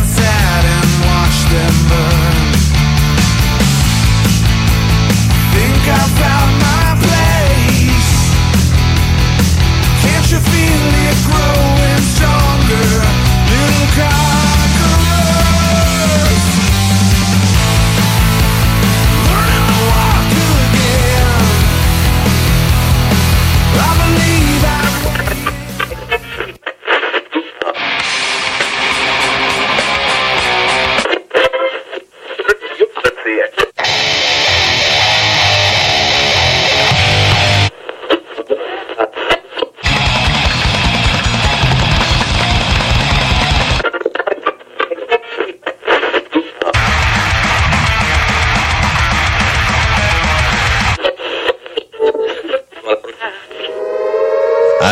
Sat and watched them burn. Think I found my place. Can't you feel it growing stronger, little conquerors?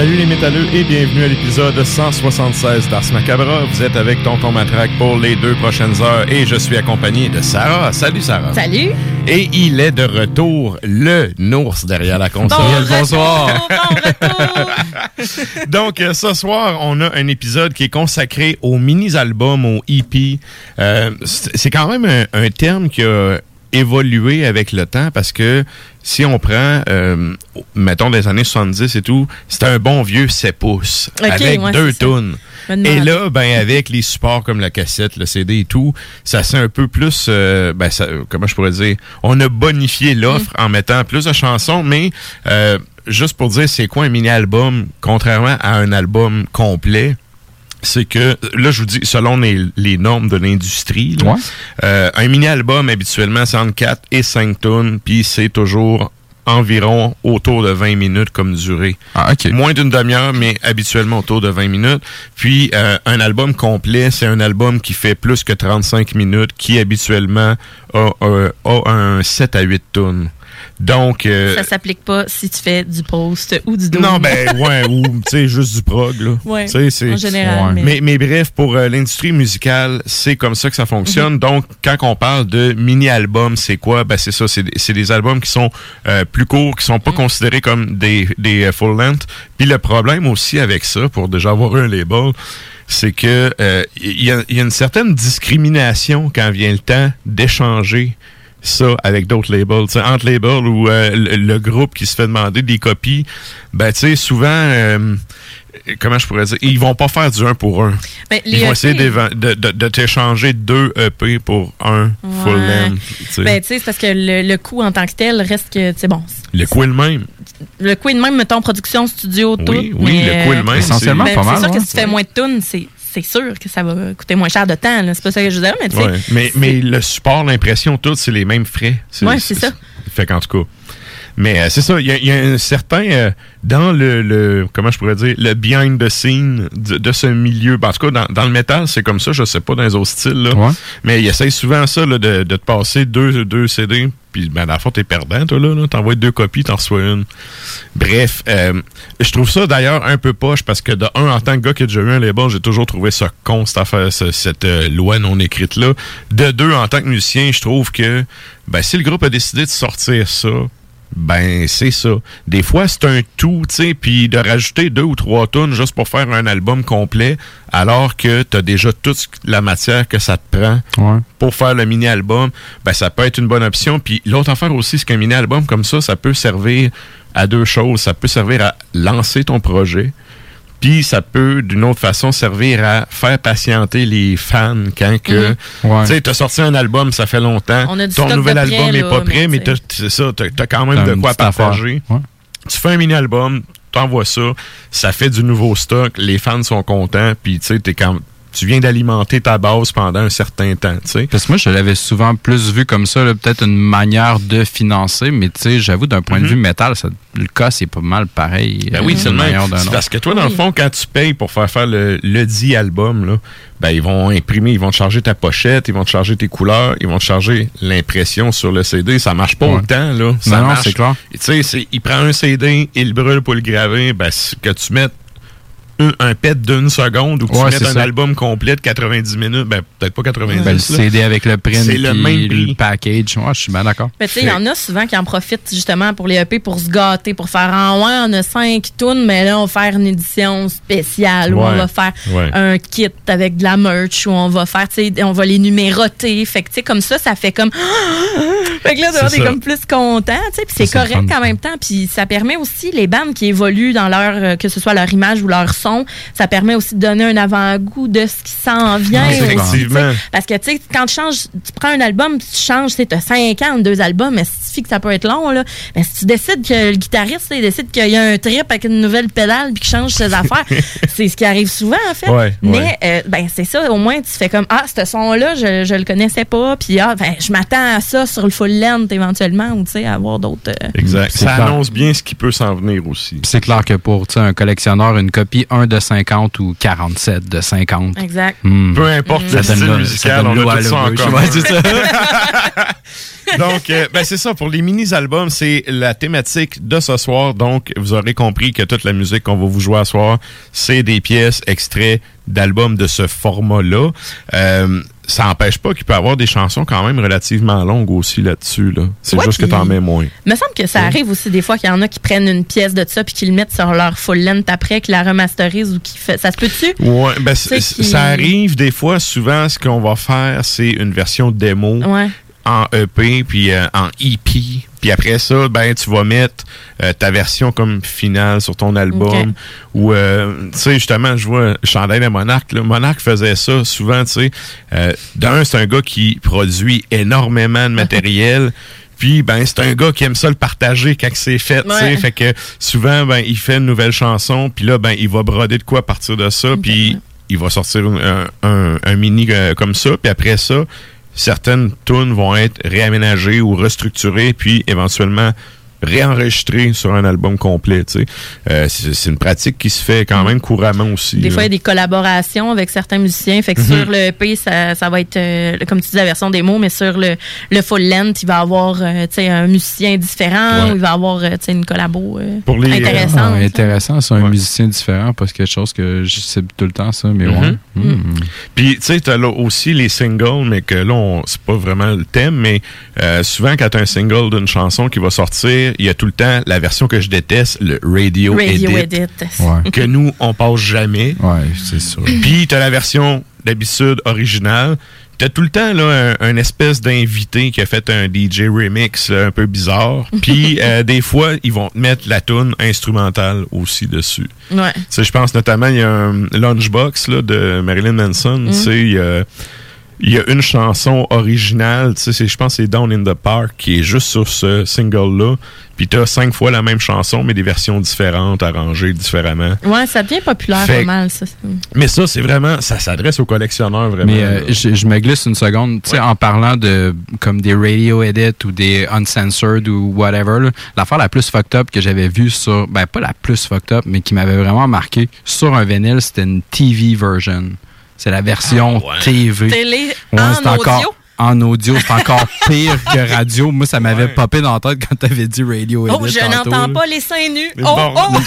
Salut les métalleux et bienvenue à l'épisode 176 d'Ars Macabra. Vous êtes avec Tonton Matraque pour les deux prochaines heures et je suis accompagné de Sarah. Salut Sarah. Salut! Et il est de retour, le nours derrière la console. Bonsoir. Bon retour! Donc, euh, ce soir, on a un épisode qui est consacré aux mini-albums, aux EP. Euh, c'est c'est quand même un, un terme qui a évolué avec le temps parce que si on prend, euh, mettons, des années 70 et tout, c'était un bon vieux 7 pouces avec ouais, deux demande. Et là, ben avec les supports comme la cassette, le CD et tout, ça c'est un peu plus, euh, ben ça, comment je pourrais dire, on a bonifié l'offre Mm. en mettant plus de chansons, mais euh, juste pour dire c'est quoi un mini-album, contrairement à un album complet, c'est que, là, je vous dis, selon les, les normes de l'industrie, là, euh, un mini-album, habituellement, c'est entre 4 et 5 tonnes, puis c'est toujours environ autour de 20 minutes comme durée. Ah. Moins d'une demi-heure, mais habituellement autour de 20 minutes. Puis, euh, un album complet, c'est un album qui fait plus que 35 minutes, qui habituellement a, a- a un 7 à 8 tonnes. Donc, euh, Ça s'applique pas si tu fais du post ou du dos. non, ben, ouais, ou, tu sais, juste du prog, là. Ouais, Tu sais, c'est- en général, Ouais. mais- Mais, mais bref, pour euh, l'industrie musicale, c'est comme ça que ça fonctionne. Donc, quand on parle de mini-albums, c'est quoi? Ben, c'est ça, c'est des- albums qui sont euh, plus courts, qui sont pas considérés comme des, des euh, full length. Puis le problème aussi avec ça, pour déjà avoir un label, c'est que euh, il y, a, il y a une certaine discrimination quand vient le temps d'échanger ça avec d'autres labels. Tu sais, entre labels ou euh, le, le groupe qui se fait demander des copies, ben tu sais, souvent, euh, comment je pourrais dire, ils vont pas faire du un pour un. Ben, Ils vont EP, essayer d'éva- de, de, de t'échanger deux EP pour un full length. Ben, tu sais, c'est parce que le, le coût en tant que tel reste que, tu bon. le coût est le même. Le coût est de même, mettons, production, studio, tout. Oui, oui, mais, le coût est le même. Essentiellement, ben, pas mal. C'est sûr ouais. que si tu fais moins de tunes, c'est c'est sûr que ça va coûter moins cher de temps. C'est pas ça que je veux dire, mais tu sais. Ouais. Mais, mais le support, l'impression, tout, c'est les mêmes frais. Ouais, c'est ça. Fait qu'en tout cas. Mais euh, c'est ça, il y, a- il y a un certain euh, dans le, le comment je pourrais dire le behind the scene de, de ce milieu. Ben, En tout cas, dans, dans le métal, c'est comme ça, je sais pas dans les autres styles, là. Ouais. Mais il essaye souvent ça là, de, de te passer deux, deux CD. Puis ben, dans le fond, t'es perdant, toi, là. là. T'envoies deux copies, t'en reçois une. Bref, euh, je trouve ça d'ailleurs un peu poche parce que de un, en tant que gars qui a déjà eu un label, j'ai toujours trouvé ça con, cette affaire, ce- cette euh, loi non écrite-là. De deux, en tant que musicien, je trouve que ben, si le groupe a décidé de sortir ça, ben c'est ça. Des fois, c'est un tout, tu sais, puis de rajouter deux ou trois tonnes juste pour faire un album complet, alors que t'as déjà toute la matière que ça te prend Ouais. pour faire le mini-album, ben ça peut être une bonne option. Puis l'autre affaire aussi, c'est qu'un mini-album comme ça, ça peut servir à deux choses. Ça peut servir à lancer ton projet, puis ça peut, d'une autre façon, servir à faire patienter les fans quand que... Ouais. Tu sais, t'as sorti un album, ça fait longtemps. On a du Ton stock nouvel album est là, pas prêt, mais c'est ça, t'as t'as quand même de quoi partager. Ouais. Tu fais un mini-album, t'envoies ça, ça fait du nouveau stock, les fans sont contents, puis tu sais, t'es quand tu viens d'alimenter ta base pendant un certain temps, tu sais. Parce que moi, je l'avais souvent plus vu comme ça, peut-être une manière de financer, mais tu sais, j'avoue, d'un point de vue métal, ça- le cas, c'est pas mal pareil. Ben euh, oui, c'est le parce que toi, dans le fond, quand tu payes pour faire faire le, le dit album, là, ben, ils vont imprimer, ils vont te charger ta pochette, ils vont te charger tes couleurs, ils vont te charger l'impression sur le CD. Ça marche pas Ouais. autant, là. Ça Non, non, marche. c'est clair. Tu sais, il prend un CD, il le brûle pour le graver, ben, c'est que tu mettes un, un pet d'une seconde ou que Ouais, tu mettes c'est un ça. album complet de 90 minutes, ben, peut-être pas 90 Ben, le là. CD avec le print, C'est le puis même prix. le package. Ouais, je suis bien d'accord. Mais tu sais, il y en a souvent qui en profitent justement pour les EP pour se gâter, pour faire en ouais, on a cinq tunes, mais là, on va faire une édition spéciale, ou on Ouais. va faire Ouais. un kit avec de la merch, ou on va faire, tu sais, on va les numéroter. Fait que, tu sais, comme ça, ça fait comme. fait que là, C'est t'es comme plus content, tu sais, puis c'est correct en même temps. Puis ça permet aussi les bandes qui évoluent dans leur, euh, que ce soit leur image ou leur son, ça permet aussi de donner un avant-goût de ce qui s'en vient. Aussi, tu sais. Effectivement. Parce que, tu sais, quand tu changes, tu prends un album, tu changes, tu as 5 ans, deux albums, mais fais que ça peut être long, là, mais si tu décides que le guitariste, il décide qu'il y a un trip avec une nouvelle pédale, puis qu'il change ses affaires, c'est ce qui arrive souvent, en fait. Ouais, mais, ouais. euh, ben, c'est ça, au moins, tu fais comme, ah, ce son-là, je, je le connaissais pas, puis ah, ben, je m'attends à ça sur le full length, éventuellement, ou, tu sais, à avoir d'autres. euh, Exact. C'est Ça clair. annonce bien ce qui peut s'en venir aussi. Puis c'est clair que pour tu sais, un collectionneur, une copie 1 de 50 ou 47 de 50. Exact. hmm, Peu importe le ça donne style là- musical, ça donne on a tout ça en commun. Donc, euh, ben c'est ça. Pour les mini-albums, c'est la thématique de ce soir. Donc, vous aurez compris que toute la musique qu'on va vous jouer à soir, c'est des pièces extraits d'albums de ce format-là. Euh, ça n'empêche pas qu'il peut y avoir des chansons quand même relativement longues aussi là-dessus. Là. C'est Ouais, juste que t'en mets moins. Il me semble que ça arrive aussi des fois qu'il y en a qui prennent une pièce de ça puis qui le mettent sur leur full length après, qui la remasterisent ou qui fait. Ça se peut-tu? Ouais, ben, ça arrive des fois. Souvent, ce qu'on va faire, c'est une version démo. Ouais. en EP puis euh, en EP. Puis après ça, ben tu vas mettre euh, ta version comme finale sur ton album. Ou euh, tu sais justement, je vois Chandail de Monarch. Là. Monarch faisait ça souvent. Tu sais, euh, d'un c'est un gars qui produit énormément de matériel. Puis ben c'est un gars qui aime ça le partager quand c'est fait, tu sais. Ouais. fait que souvent ben il fait une nouvelle chanson, puis là ben il va broder de quoi à partir de ça, puis il va sortir un, un- un mini euh, comme ça, puis après ça, certaines tunes vont être réaménagées ou restructurées, puis éventuellement réenregistrées sur un album complet. tu. Euh, c'est une pratique qui se fait quand même couramment aussi. Des là. fois, il y a des collaborations avec certains musiciens. Fait que Mhm. sur le EP, ça, ça va être, euh, comme tu dis, la version démo, mais sur le, le full length, il va y avoir euh, tu un musicien différent Ouais. ou il va y avoir tu une collabo euh, Pour les, intéressante. Ah, intéressant, c'est un Ouais. musicien différent, parce que quelque chose que je sais tout le temps, ça, mais Mhm. ouais. Hmm. Puis, tu sais, t'as là aussi les singles, mais que là, on- c'est pas vraiment le thème, mais euh, souvent, quand t'as un single d'une chanson qui va sortir, il y a tout le temps la version que je déteste, le radio, Radio edit, Edit. Ouais. que nous, on passe jamais. Ouais, c'est sûr. Puis, t'as la version d'habitude originale. T'as tout le temps là un, un espèce d'invité qui a fait un DJ remix là, un peu bizarre. Puis euh, des fois ils vont te mettre la tune instrumentale aussi dessus. Ouais. Tu je pense notamment, il y a un Lunchbox là, de Marilyn Manson. Tu sais, il y a- il y a une chanson originale, tu sais, je pense que c'est Down in the Park qui est juste sur ce single-là. Puis t'as cinq fois la même chanson, mais des versions différentes, arrangées différemment. Ouais, ça devient populaire Fait- pas mal, ça. Mais ça, c'est vraiment, ça s'adresse aux collectionneurs vraiment. Mais euh, je, je me glisse une seconde, tu sais, en parlant de comme des radio edits ou des uncensored ou whatever, l'affaire la plus fucked up que j'avais vue sur, ben pas la plus fucked up, mais qui m'avait vraiment marqué sur un vinyle, c'était une TV version. C'est la version Ah, ouais. TV. Télé Ouais, en audio. encore en audio, c'est encore pire que radio. Moi, ça m'avait Ouais. popé dans la tête quand t'avais dit radio edit Oh, je n'entends pas les seins nus. Mais Oh, bon, oh!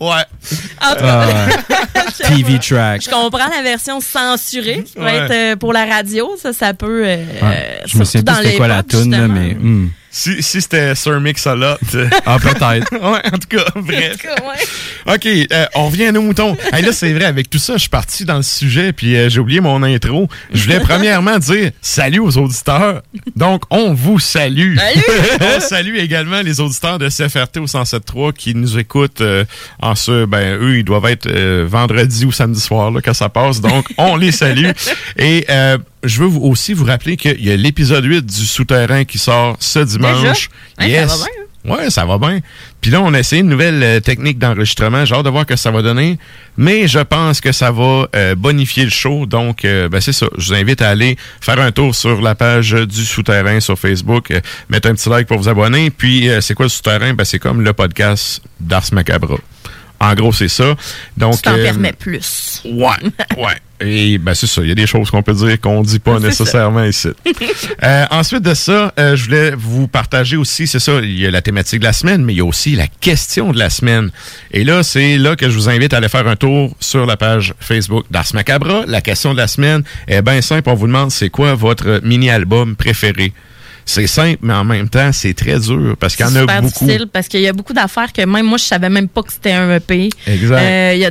Ouais. En tout cas, Ah, TV track. je comprends la version censurée qui va Ouais. être euh, pour la radio. Ça, ça peut. euh, Ouais. Je me souviens plus dans c'était quoi la tune, mais. hmm. Si, si c'était Sir Mix-a-Lot. euh, Ah, peut-être. ouais, en tout cas, bref. En tout cas, ouais. OK, euh, on revient à nos moutons. Hey, là, c'est vrai, avec tout ça, je suis parti dans le sujet, puis euh, j'ai oublié mon intro. Je voulais premièrement dire salut aux auditeurs. Donc, on vous salue. Salut! on salue également les auditeurs de CFRT au 107.3 qui nous écoutent euh, en ce... Ben, eux, ils doivent être euh, vendredi ou samedi soir là, quand ça passe. Donc, on les salue. Et... je veux vous- aussi vous rappeler qu'il y a l'épisode 8 du Souterrain qui sort ce dimanche. Hey, ça va bien, hein? Ouais, ça va bien. Puis là, on a essayé une nouvelle euh, technique d'enregistrement. J'ai hâte de voir que ça va donner. Mais je pense que ça va euh, bonifier le show. Donc, euh, ben, c'est ça. Je vous invite à aller faire un tour sur la page du Souterrain sur Facebook. mettre un petit like pour vous abonner. Puis, c'est quoi le Souterrain? Ben, c'est comme le podcast d'Ars Macabra. En gros, c'est ça. Donc, Tu t'en permets plus. Ouais, ouais. Et ben c'est ça, il y a des choses qu'on peut dire qu'on dit pas nécessairement ici. Euh, ensuite de ça, euh, je voulais vous partager aussi, c'est ça, il y a la thématique de la semaine, mais il y a aussi la question de la semaine. Et là, c'est là que je vous invite à aller faire un tour sur la page Facebook d'Ars Macabra. La question de la semaine est bien simple, on vous demande c'est quoi votre mini-album préféré? C'est simple, mais en même temps, c'est très dur parce qu'il y en C'est a super beaucoup. difficile parce qu'il y a beaucoup d'affaires que même moi, je savais même pas que c'était un EP. Exact. Euh, y a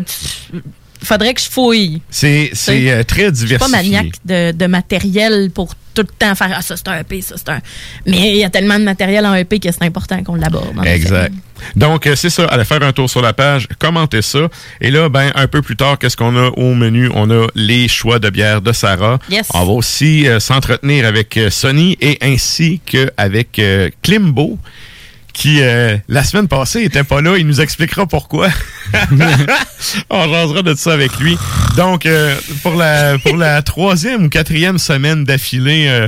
faudrait que je fouille. C'est euh, très Je suis diversifié. pas maniaque de, de matériel pour tout le temps faire Ah, ça c'est un EP, ça c'est un. Mais il y a tellement de matériel en EP que c'est important qu'on l'aborde. Exact. Donc, euh, c'est ça. Allez faire un tour sur la page, commentez ça. Et là, ben, un peu plus tard, qu'est-ce qu'on a au menu? On a les choix de bière de Sarah. Yes. On va aussi euh, s'entretenir avec euh, Sony et ainsi qu'avec euh, Klimbo, qui, euh, la semaine passée, était pas là. Il nous expliquera pourquoi. on jasera de ça avec lui. Donc, euh, pour la pour la troisième ou quatrième semaine d'affilée, euh,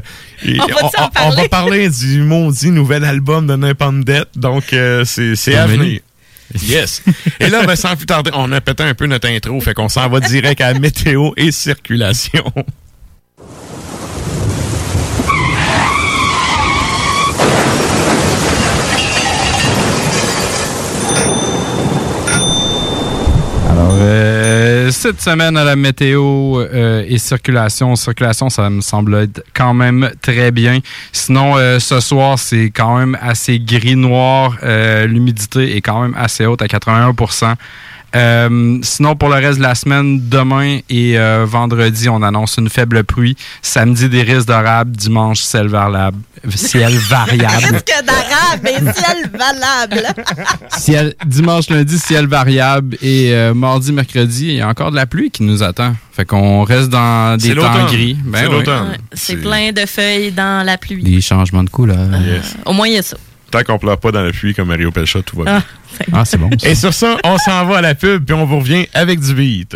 On va parler? du maudit nouvel album de Nipendette. Donc, euh, c'est c'est à venir. Yes. Et là, ben, sans plus tarder, on a pété un peu notre intro, fait qu'on s'en va direct à météo et circulation. Alors, cette semaine à la météo euh, et circulation, circulation, ça me semble être quand même très bien. Sinon, euh, ce soir, c'est quand même assez gris-noir. Euh, L'humidité est quand même assez haute à 81 euh, sinon, pour le reste de la semaine, demain et euh, vendredi, on annonce une faible pluie. Samedi, des risques d'orable. Dimanche, ciel variable. Ciel variable. Presque d'arabe et ciel valable. Ciel, dimanche, lundi, ciel variable. Et euh, mardi, mercredi, il y a encore de la pluie qui nous attend. Fait qu'on reste dans des temps gris. Ben C'est oui. l'automne. C'est plein de feuilles dans la pluie. Des changements de couleur. Yes. Au moins, il y a ça. Tant qu'on pleure pas dans la pluie comme Mario Pelcha, tout va bien. Ah, Ah, c'est bon. ça. Et sur ça, on s'en va à la pub, puis on vous revient avec du beat.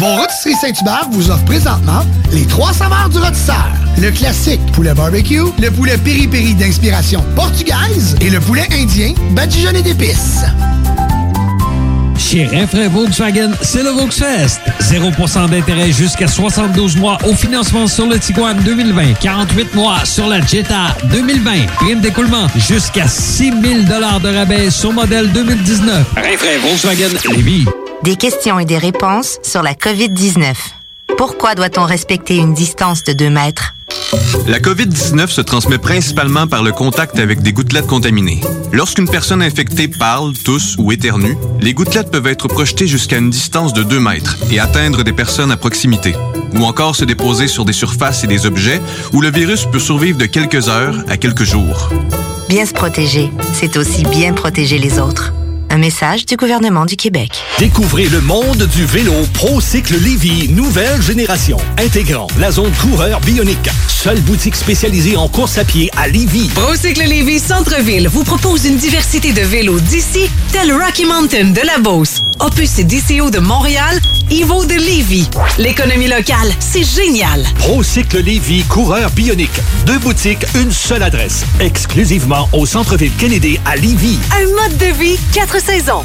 Mon rôtisserie Saint-Hubert vous offre présentement les trois saveurs du rôtisseur. Le classique poulet barbecue, le poulet piri-piri d'inspiration portugaise et le poulet indien badigeonné d'épices. Chez Renfrais Volkswagen, c'est le Volksfest. 0% d'intérêt jusqu'à 72 mois au financement sur le Tiguan 2020. 48 mois sur la Jetta 2020. Prime d'écoulement jusqu'à 6 000 de rabais sur modèle 2019. Renfrais Volkswagen Lévis. Des questions et des réponses sur la COVID-19. Pourquoi doit-on respecter une distance de 2 mètres? La COVID-19 se transmet principalement par le contact avec des gouttelettes contaminées. Lorsqu'une personne infectée parle, tousse ou éternue, les gouttelettes peuvent être projetées jusqu'à une distance de 2 mètres et atteindre des personnes à proximité, ou encore se déposer sur des surfaces et des objets où le virus peut survivre de quelques heures à quelques jours. Bien se protéger, c'est aussi bien protéger les autres. Un message du gouvernement du Québec. Découvrez le monde du vélo ProCycle Lévy, nouvelle génération, intégrant la zone coureur bionique. Seule boutique spécialisée en course à pied à Lévy. ProCycle Lévy Centre-Ville vous propose une diversité de vélos d'ici, tel Rocky Mountain de la Beauce, Opus et DCO de Montréal, Evo de Lévy. L'économie locale, c'est génial. ProCycle Lévy, coureur bionique. Deux boutiques, une seule adresse. Exclusivement au centre-ville Kennedy à Lévy. Un mode de vie, saisons.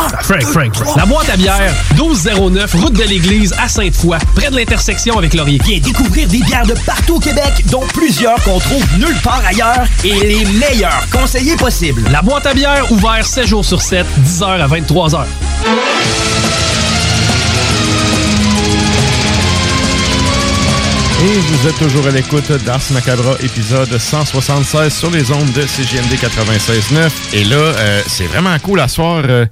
Wow! Frank, Frank, Frank. La boîte à bière, 1209, route de l'église à Sainte-Foy, près de l'intersection avec Laurier. Viens découvrir des bières de partout au Québec, dont plusieurs qu'on trouve nulle part ailleurs et les meilleurs conseillers possibles. La boîte à bière, ouvert 7 jours sur 7, 10h à 23h. Et vous êtes toujours à l'écoute d'Ars Macabra, épisode 176 sur les ondes de CGMD 96.9. Et là, euh, c'est vraiment cool à soir. euh,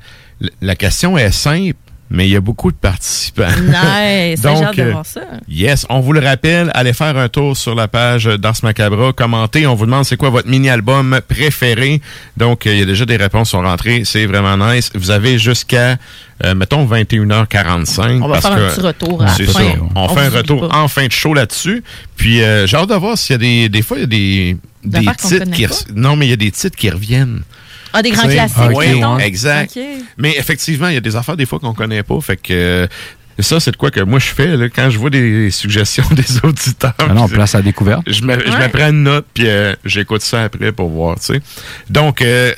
la question est simple, mais il y a beaucoup de participants. Nice, j'ai hâte de euh, voir ça. Yes, on vous le rappelle, allez faire un tour sur la page d'Ars Macabra, commentez, on vous demande c'est quoi votre mini-album préféré. Donc, euh, il y a déjà des réponses sont rentrées, c'est vraiment nice. Vous avez jusqu'à, euh, mettons, 21h45. On va parce faire un que petit retour à la fin. ça, on, On fait un retour en fin de show là-dessus. Puis, euh, j'ai hâte de voir s'il y a des, des fois, il y a des, des titres qui... Non, mais il y a des titres qui reviennent. Ah, des grands Tu sais, classiques, Oui, mettons. exact. Mais effectivement, il y a des affaires des fois qu'on connaît pas. Fait que euh, ça, c'est de quoi que moi je fais là, quand je vois des suggestions des auditeurs. Ah non, puis place à découverte. Je me, je Ouais. me prends une note puis euh, j'écoute ça après pour voir. Tu sais. Donc, euh,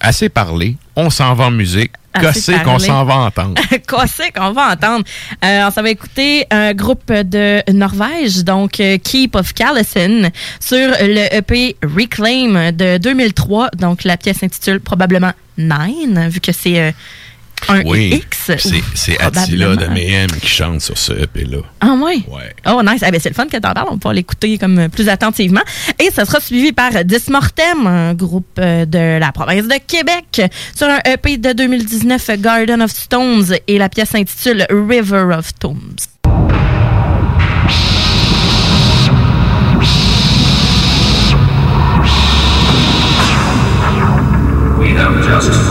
assez parlé. On s'en va en musique. Qu'est-ce qu'on s'en va entendre? C'est qu'on va entendre? Euh, on s'en va écouter un groupe de Norvège, donc euh, Keep of Callison, sur le EP Reclaim de 2003. Donc la pièce s'intitule probablement Nine, vu que c'est euh, un Oui, X? c'est, Attila de. Mayhem qui chante sur ce EP-là. Ah ouais? Ouais. Oh nice. Ah, ben, c'est le fun que t'en parles. On va l'écouter comme plus attentivement. Et ça sera suivi par Dismortem, un groupe euh, de la province de Québec, sur un EP de 2019, Garden of Stones, et la pièce s'intitule River of Tombs. We have just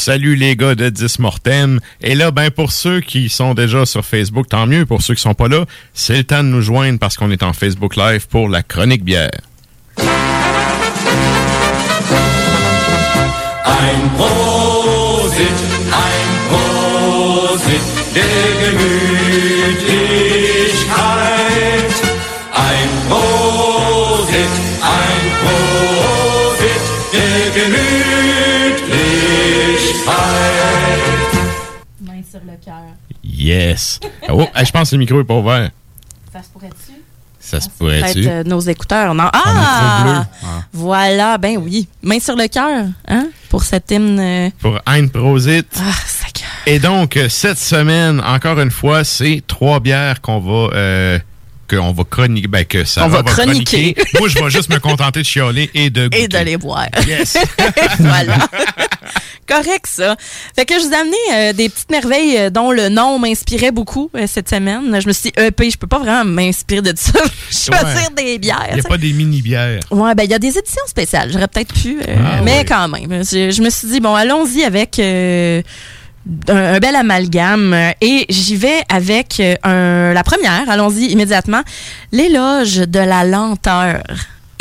salue les gars de 10 Mortem. Et là, ben pour ceux qui sont déjà sur Facebook, tant mieux. Pour ceux qui sont pas là, c'est le temps de nous joindre parce qu'on est en Facebook Live pour la chronique bière. Yes. Oh, hey, je pense que le micro est pas ouvert. Ça se pourrait-tu? Ça se Peut-être pourrait-tu? euh, nos écouteurs. Non? Ah! Ah. Voilà, ben oui. Main sur le cœur, hein? Pour cet hymne. euh, Pour Ein Prosit. Ah, Et donc, euh, cette semaine, encore une fois, c'est trois bières qu'on va... euh, qu'on va chroniquer, ben que ça On va chroniquer. Moi, je vais juste me contenter de chialer et de goûter. et de les boire. Yes. voilà. Correct, ça. Fait que je vous ai amené euh, des petites merveilles euh, dont le nom m'inspirait beaucoup euh, cette semaine. Je me suis dit, EP, je peux pas vraiment m'inspirer de ça. Choisir des bières. Il n'y a pas des mini-bières. Ouais, ben il y a des éditions spéciales. J'aurais peut-être pu, euh, Ah, mais oui. quand même. Je, je me suis dit bon, allons-y avec un, un bel amalgame et j'y vais avec euh, un- la première. Allons-y immédiatement. L'éloge de la lenteur.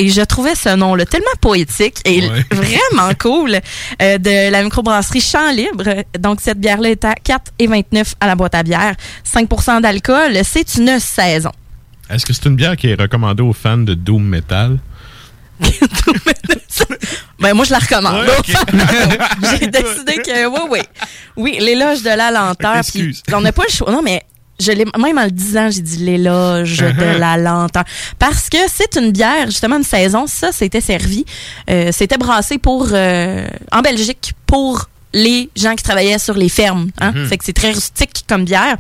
Et je trouvais ce nom-là tellement poétique et Ouais. vraiment cool euh, de la microbrasserie Champ Libre. Donc, cette bière-là est à 4,29 à la boîte à bière. 5% d'alcool. C'est une saison. Est-ce que c'est une bière qui est recommandée aux fans de Doom Metal? Ben, moi, je la recommande. Ouais. J'ai décidé que, oui, oui. Oui, l'éloge de la lenteur. Excuse. on n'a pas le choix. Non, mais je l'ai, même en le disant, j'ai dit l'éloge Uh-huh. de la lenteur. Parce que c'est une bière, justement, une saison. Ça, c'était servi. Euh, c'était brassé pour, euh, en Belgique pour les gens qui travaillaient sur les fermes. Hein? Mhm. Fait que c'est très rustique comme bière.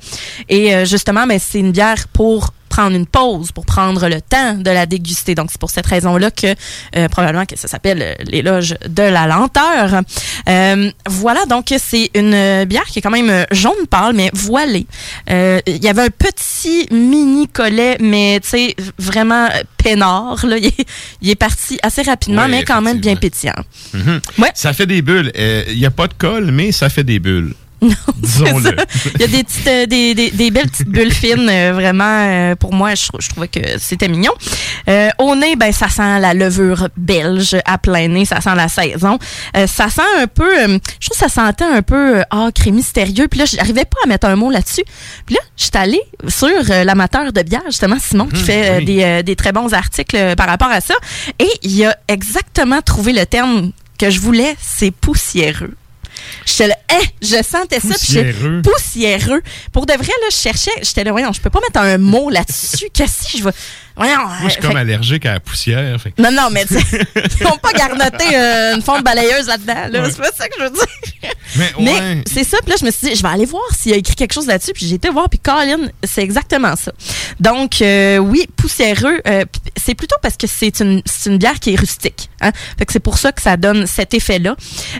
Et euh, justement, ben, c'est une bière pour prendre une pause, pour prendre le temps de la déguster. Donc, c'est pour cette raison-là que euh, probablement que ça s'appelle euh, l'éloge de la lenteur. Euh, voilà, donc c'est une bière qui est quand même jaune pâle, mais voilée. Euh, Il y avait un petit mini collet, mais tu sais, vraiment peinard. Là. Il, est, il est parti assez rapidement, Ouais, mais quand même bien pétillant. Mhm. Ça fait des bulles. Il n'y a pas de colle, mais ça fait des bulles. Non, Disons-le. Il y a des, petites, euh, des, des, des belles petites bulles fines, euh, vraiment, euh, pour moi, je, je trouvais que c'était mignon. Euh, au nez, ben, ça sent la levure belge à plein nez, ça sent la saison. Euh, ça sent un peu, je trouve que ça sentait un peu acre et mystérieux. Puis là, j'arrivais pas à mettre un mot là-dessus. Puis là, je suis allée sur l'amateur de bière, justement, Simon, qui Mhm, fait oui. des, euh, des très bons articles par rapport à ça. Et il a exactement trouvé le terme que je voulais, c'est poussiéreux. J'étais là, hein, je sentais ça. Poussiéreux. poussiéreux. Pour de vrai, là, je cherchais, j'étais là, voyons, je peux pas mettre un mot là-dessus. Qu'est-ce que je vais. Voyons. Moi, je suis euh, comme fait- allergique à la poussière. fait Non, non, mais tu ils n'ont pas garnoté euh, une fonte balayeuse là-dedans. Là, Ouais. C'est pas ça que je veux dire. Mais, Mais ouais. c'est ça, puis là, je me suis dit, je vais aller voir s'il a écrit quelque chose là-dessus. Puis j'ai été voir, puis Colin, c'est exactement ça. Donc, euh, oui, poussiéreux, euh, c'est plutôt parce que c'est une, bière qui est rustique. Hein? Fait que c'est pour ça que ça donne cet effet-là.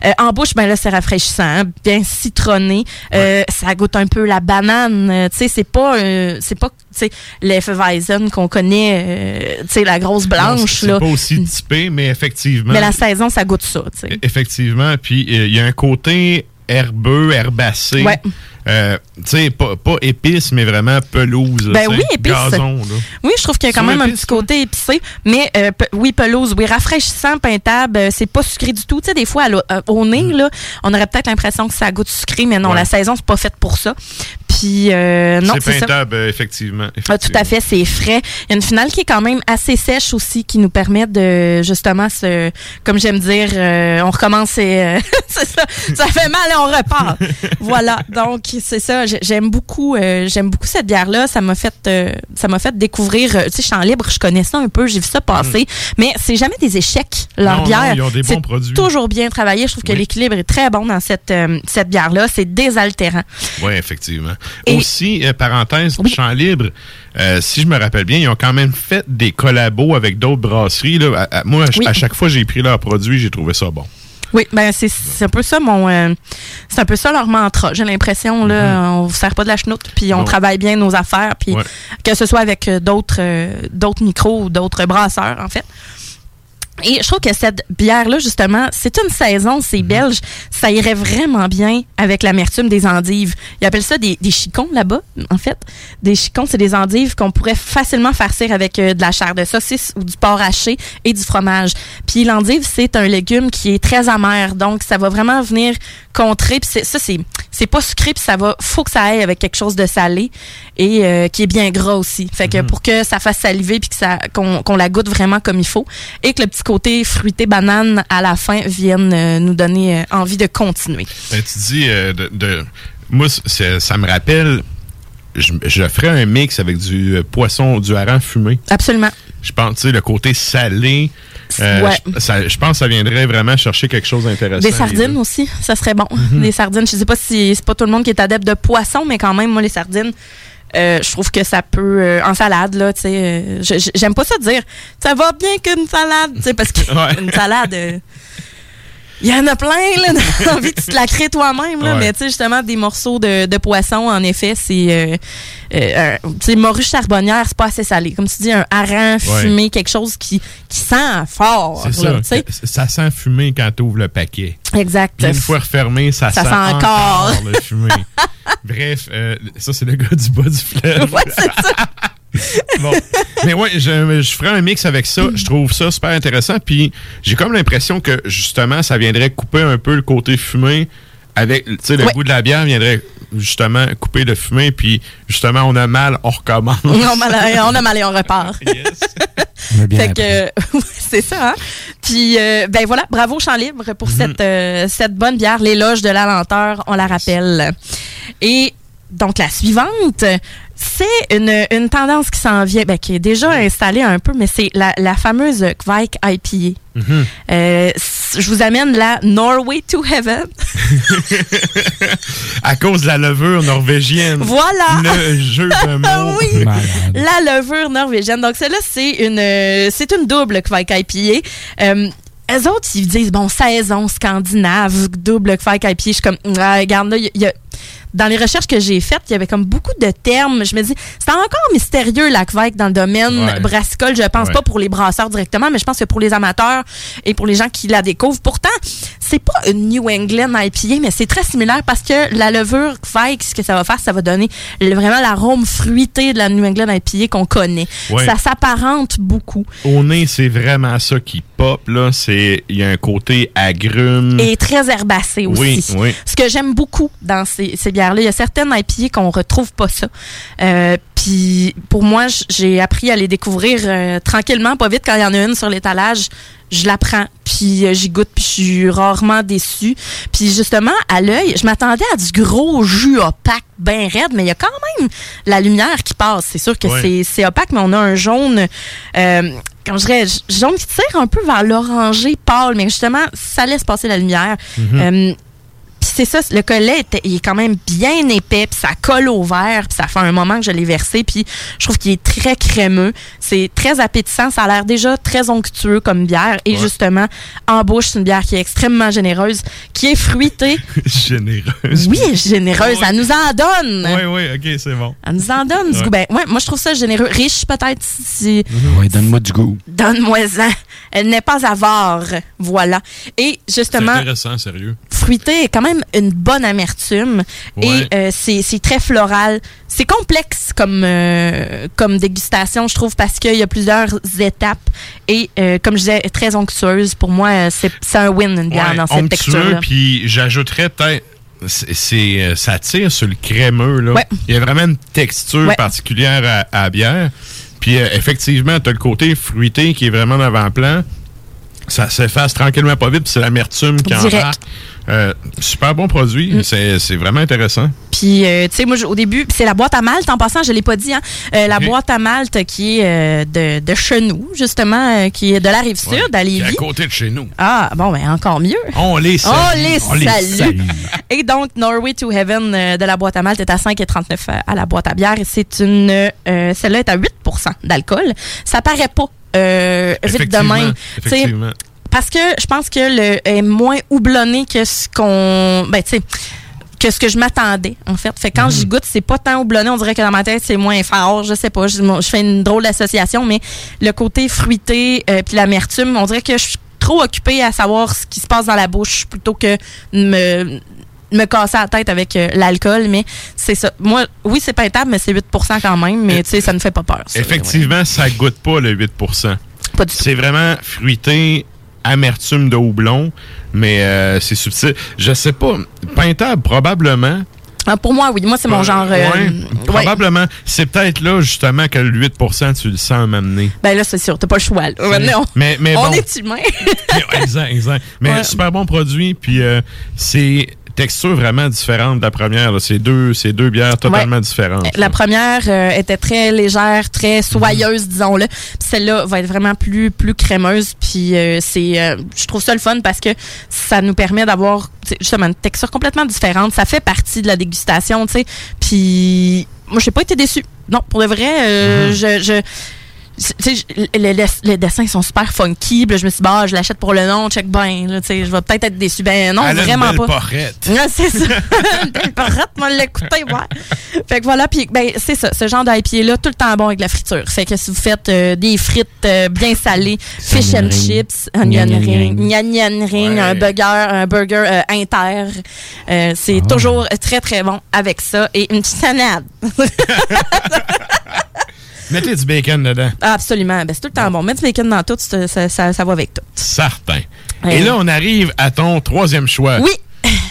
Euh, en bouche, ben là, c'est rafraîchissant, hein, bien citronné. Ça goûte un peu la banane. tu sais, c'est pas, c'est pas, tu sais, l'Efeweizen qu'on connaît, euh, tu sais, la grosse blanche, c'est- pas aussi typé, mais effectivement. Mais la saison, ça goûte ça, tu sais. Effectivement. Puis euh, il y a un côté herbeux, herbacé. Ouais. Euh, tu sais, pas, pas épice, mais vraiment pelouse. Ben oui, épice. Gazon, là. Oui, je trouve qu'il y a quand même un petit côté épicé, mais euh, oui, pelouse, oui, rafraîchissant, peintable, euh, c'est pas sucré du tout. Tu sais, des fois, euh, au nez, là, on aurait peut-être l'impression que ça goûte sucré, mais non, Mm. Ouais. la saison, c'est pas faite pour ça. Puis, euh, non, C'est ça. peintable, effectivement. Ah, tout à fait, c'est frais. Il y a une finale qui est quand même assez sèche aussi, qui nous permet de justement comme j'aime dire, on recommence, et, c'est ça, ça fait mal et on repart. voilà, donc c'est ça. j'ai- J'aime beaucoup, euh, j'aime beaucoup cette bière là. Ça m'a fait, euh, ça m'a fait découvrir. euh, tu sais, Champ libre, je connais ça un peu, j'ai vu ça passer, mais c'est jamais des échecs leur Mm. Non, bière. non, ils ont des bons produits. Toujours bien travaillé. Je trouve que l'équilibre est très bon dans cette euh, cette bière là. C'est désaltérant. Oui, effectivement. Et- Aussi, parenthèse, Champ Libre, si je me rappelle bien, ils ont quand même fait des collabos avec d'autres brasseries. Là. À- à- moi, à ch- Oui. à chaque fois que j'ai pris leurs produits, j'ai trouvé ça bon. Oui, ben c'est c'est un peu ça mon euh, c'est un peu ça leur mantra. J'ai l'impression là, on vous sert pas de la chenoute, puis on Non. travaille bien nos affaires, puis Ouais. que ce soit avec euh, d'autres euh, d'autres micros ou d'autres brasseurs en fait. Et je trouve que cette bière-là, justement, c'est une saison, c'est belge. Ça irait vraiment bien avec l'amertume des endives. Ils appellent ça des, des chicons là-bas, en fait. Des chicons, c'est des endives qu'on pourrait facilement farcir avec euh, de la chair de saucisse ou du porc haché et du fromage. Puis l'endive, c'est un légume qui est très amer. Donc, ça va vraiment venir contrer. Puis ça, c'est c'est pas sucré, puis ça va, faut que ça aille avec quelque chose de salé et euh, qui est bien gras aussi. Fait que pour que ça fasse saliver puis que ça qu'on qu'on la goûte vraiment comme il faut et que le petit côté fruité banane à la fin vienne euh, nous donner euh, envie de continuer. Ben, tu dis, de, de- moi, ça me rappelle, je, je ferais un mix avec du poisson, du hareng fumé. Absolument. Je pense, tu sais, le côté salé, euh, Ouais. je, ça- je pense que ça viendrait vraiment chercher quelque chose d'intéressant. Des sardines aussi, ça serait bon. Mhm. Des sardines, je sais pas si c'est pas tout le monde qui est adepte de poisson, mais quand même, moi, les sardines, euh, je trouve que ça peut, euh, en salade, là, tu sais, euh, j'aime pas ça dire, ça va bien qu'une salade, tu sais, parce qu'une salade, euh, il y en a plein, là, t'as envie de te la créer toi-même, là, Ouais. mais tu sais, justement, des morceaux de, de poisson, en effet, c'est, euh, euh, tu sais, morue charbonnière, c'est pas assez salé. Comme tu dis, un hareng Ouais. fumé, quelque chose qui, qui sent fort, C'est ça. Ça sent fumé quand tu ouvres le paquet. Exact. Puis une fois refermé, ça, Ça sent, sent encore. le fumé. Bref, euh, ça, c'est le gars du bas du fleuve. Ouais, c'est ça. Bon. Mais ouais, je, je ferai un mix avec ça. Je trouve ça super intéressant. Puis j'ai comme l'impression que justement, ça viendrait couper un peu le côté fumé avec, tu sais, le Ouais. goût de la bière viendrait justement couper le fumé. Puis justement, on a mal, on recommence. on, a mal, on a mal et on repart. fait que ouais, c'est ça. Hein? Puis euh, ben voilà, bravo Champ Libre pour cette euh, cette bonne bière, l'éloge de la lenteur, on la rappelle. Et donc la suivante, c'est une, une tendance qui s'en vient, ben, qui est déjà installée un peu, mais c'est la, la fameuse Kvike IPA. Mhm. Euh, c- je vous amène la Norway to Heaven. à cause de la levure norvégienne. Voilà. Le jeu de mots. oui. La levure norvégienne. Donc, celle-là, c'est une, euh, c'est une double Kvike IPA. Euh, eux autres, ils disent, bon, saison scandinave, double Kvike IPA. Je suis comme, ah, regarde, là, il y a- il y a- dans les recherches que j'ai faites, il y avait comme beaucoup de termes. Je me dis, c'est encore mystérieux, la Kvike, dans le domaine Ouais. brassicole. Je pense Ouais. pas pour les brasseurs directement, mais je pense que pour les amateurs et pour les gens qui la découvrent. Pourtant, c'est pas une New England IPA, mais c'est très similaire parce que la levure Kvike, ce que ça va faire, ça va donner vraiment l'arôme fruité de la New England IPA qu'on connaît. Ouais. Ça s'apparente beaucoup. Au nez, c'est vraiment ça qui pop. là. C'est Il y a un côté agrume. Et très herbacé aussi. Oui, oui. Ce que j'aime beaucoup dans ces, ces bières-là, il y a certaines IPA qu'on retrouve pas ça. Euh, Puis pour moi, j'ai appris à les découvrir euh, tranquillement, pas vite. Quand il y en a une sur l'étalage, je la prends, puis euh, j'y goûte, puis je suis rarement déçue. Puis justement, à l'œil, je m'attendais à du gros jus opaque, bien raide, mais il y a quand même la lumière qui passe. C'est sûr que c'est c'est opaque, mais on a un jaune, euh, je dirais, jaune qui tire un peu vers l'orangé pâle, mais justement, ça laisse passer la lumière. Mhm. Euh, puis c'est ça, le collet était- il est quand même bien épais, puis ça colle au verre, puis ça fait un moment que je l'ai versé, puis je trouve qu'il est très crémeux. C'est très appétissant, ça a l'air déjà très onctueux comme bière, et Ouais. justement, en bouche, c'est une bière qui est extrêmement généreuse, qui est fruitée. Généreuse. Oui, généreuse, elle nous en donne. Oui, oui, ok, c'est bon. Elle nous en donne du Ouais. goût. Ben, ouais, moi, je trouve ça généreux. Riche, peut-être, si... Oui, donne-moi du goût. Donne-moi-en. Elle n'est pas avare. Voilà. Et C'est justement, intéressant, sérieux. fruité est quand même une bonne amertume Ouais. et euh, c'est très floral. C'est complexe comme euh, comme dégustation, je trouve, parce qu'il y a plusieurs étapes et euh, comme je disais, très onctueuse. Pour moi, euh, c'est un win une bière Ouais, dans cette texture-là. Puis j'ajouterais peut-être. c'est- ça tire sur le crémeux. Là. Ouais. Il y a vraiment une texture particulière à, à la bière. Puis effectivement, tu as le côté fruité qui est vraiment en avant-plan. Ça s'efface tranquillement pas vite, puis c'est l'amertume qui Direct. embarque. Euh, super bon produit. Mm. C'est vraiment intéressant. Puis, euh, tu sais, moi, au début, c'est la boîte à malte. En passant, je l'ai pas dit, hein. Euh, La boîte à malte qui est de, de Chenou, justement, euh, qui est de la rive sud, Ouais, à qui est Lévis. à côté de chez nous. Ah, bon, ben encore mieux. On les salue. On les On les salue. Et donc, Norway to Heaven de la boîte à malte est à 5,39 à- la boîte à bière. C'est une. Celle-là est à 8 d'alcool. Ça paraît pas euh, vite de Effectivement, même. Parce que je pense que le est moins houblonné que ce qu'on. Ben, tu sais. que ce que je m'attendais, en fait. Fait que quand j'y goûte, c'est pas tant houblonné, on dirait que dans ma tête, c'est moins fort. Je sais pas, je, je fais une drôle d'association, mais le côté fruité euh, puis l'amertume, on dirait que je suis trop occupée à savoir ce qui se passe dans la bouche plutôt que de me me casser la tête avec euh, l'alcool, mais c'est ça. Moi, oui, c'est peintable, mais c'est 8% quand même, mais tu sais, ça ne fait pas peur. ça. Effectivement, ça goûte pas le 8% C'est vraiment fruité, amertume de houblon, mais euh, c'est subtil. Je sais pas, peintable, probablement. Ah, pour moi, oui. Moi, c'est mon genre. euh, Ouais, probablement. C'est peut-être là, justement, que le 8% tu le sens m'amener. Ben là, c'est sûr, t'as pas le choix. là. Non. mais- mais on bon. est humain. exact, exact. Mais Ouais. super bon produit, puis euh, c'est texture vraiment différente de la première. C'est deux, deux bières totalement différentes. La première euh, était très légère, très soyeuse, disons-le. Puis Celle-là va être vraiment plus plus crémeuse. Puis euh, c'est, euh, je trouve ça le fun parce que ça nous permet d'avoir justement une texture complètement différente. Ça fait partie de la dégustation, tu sais. Puis moi, j'ai pas été déçue. Non, pour de vrai, euh, je, je- les, les- les dessins sont super funky. Puis là, je me suis dit, bah, je l'achète pour le nom, check ben. Là, tu sais, je vais peut-être être déçue. Ben non, Elle a une vraiment belle pas. Ouais, c'est ça. Une belle porrette, moi, l'écouter, ouais. Fait que voilà, puis ben, c'est ça, ce genre d'IPA-là, tout le temps bon avec la friture. Fait que si vous faites euh, des frites euh, bien salées, fish and chips, onion ring, gnan ring, un burger, un burger euh, inter, euh, c'est toujours très, très bon avec ça. Et une petite salade. Mettez du bacon dedans. Absolument. Ben, c'est tout le temps bon. Mettre du bacon dans tout, ça, ça, ça- va avec tout. Certain. Et là, on arrive à ton troisième choix. Oui.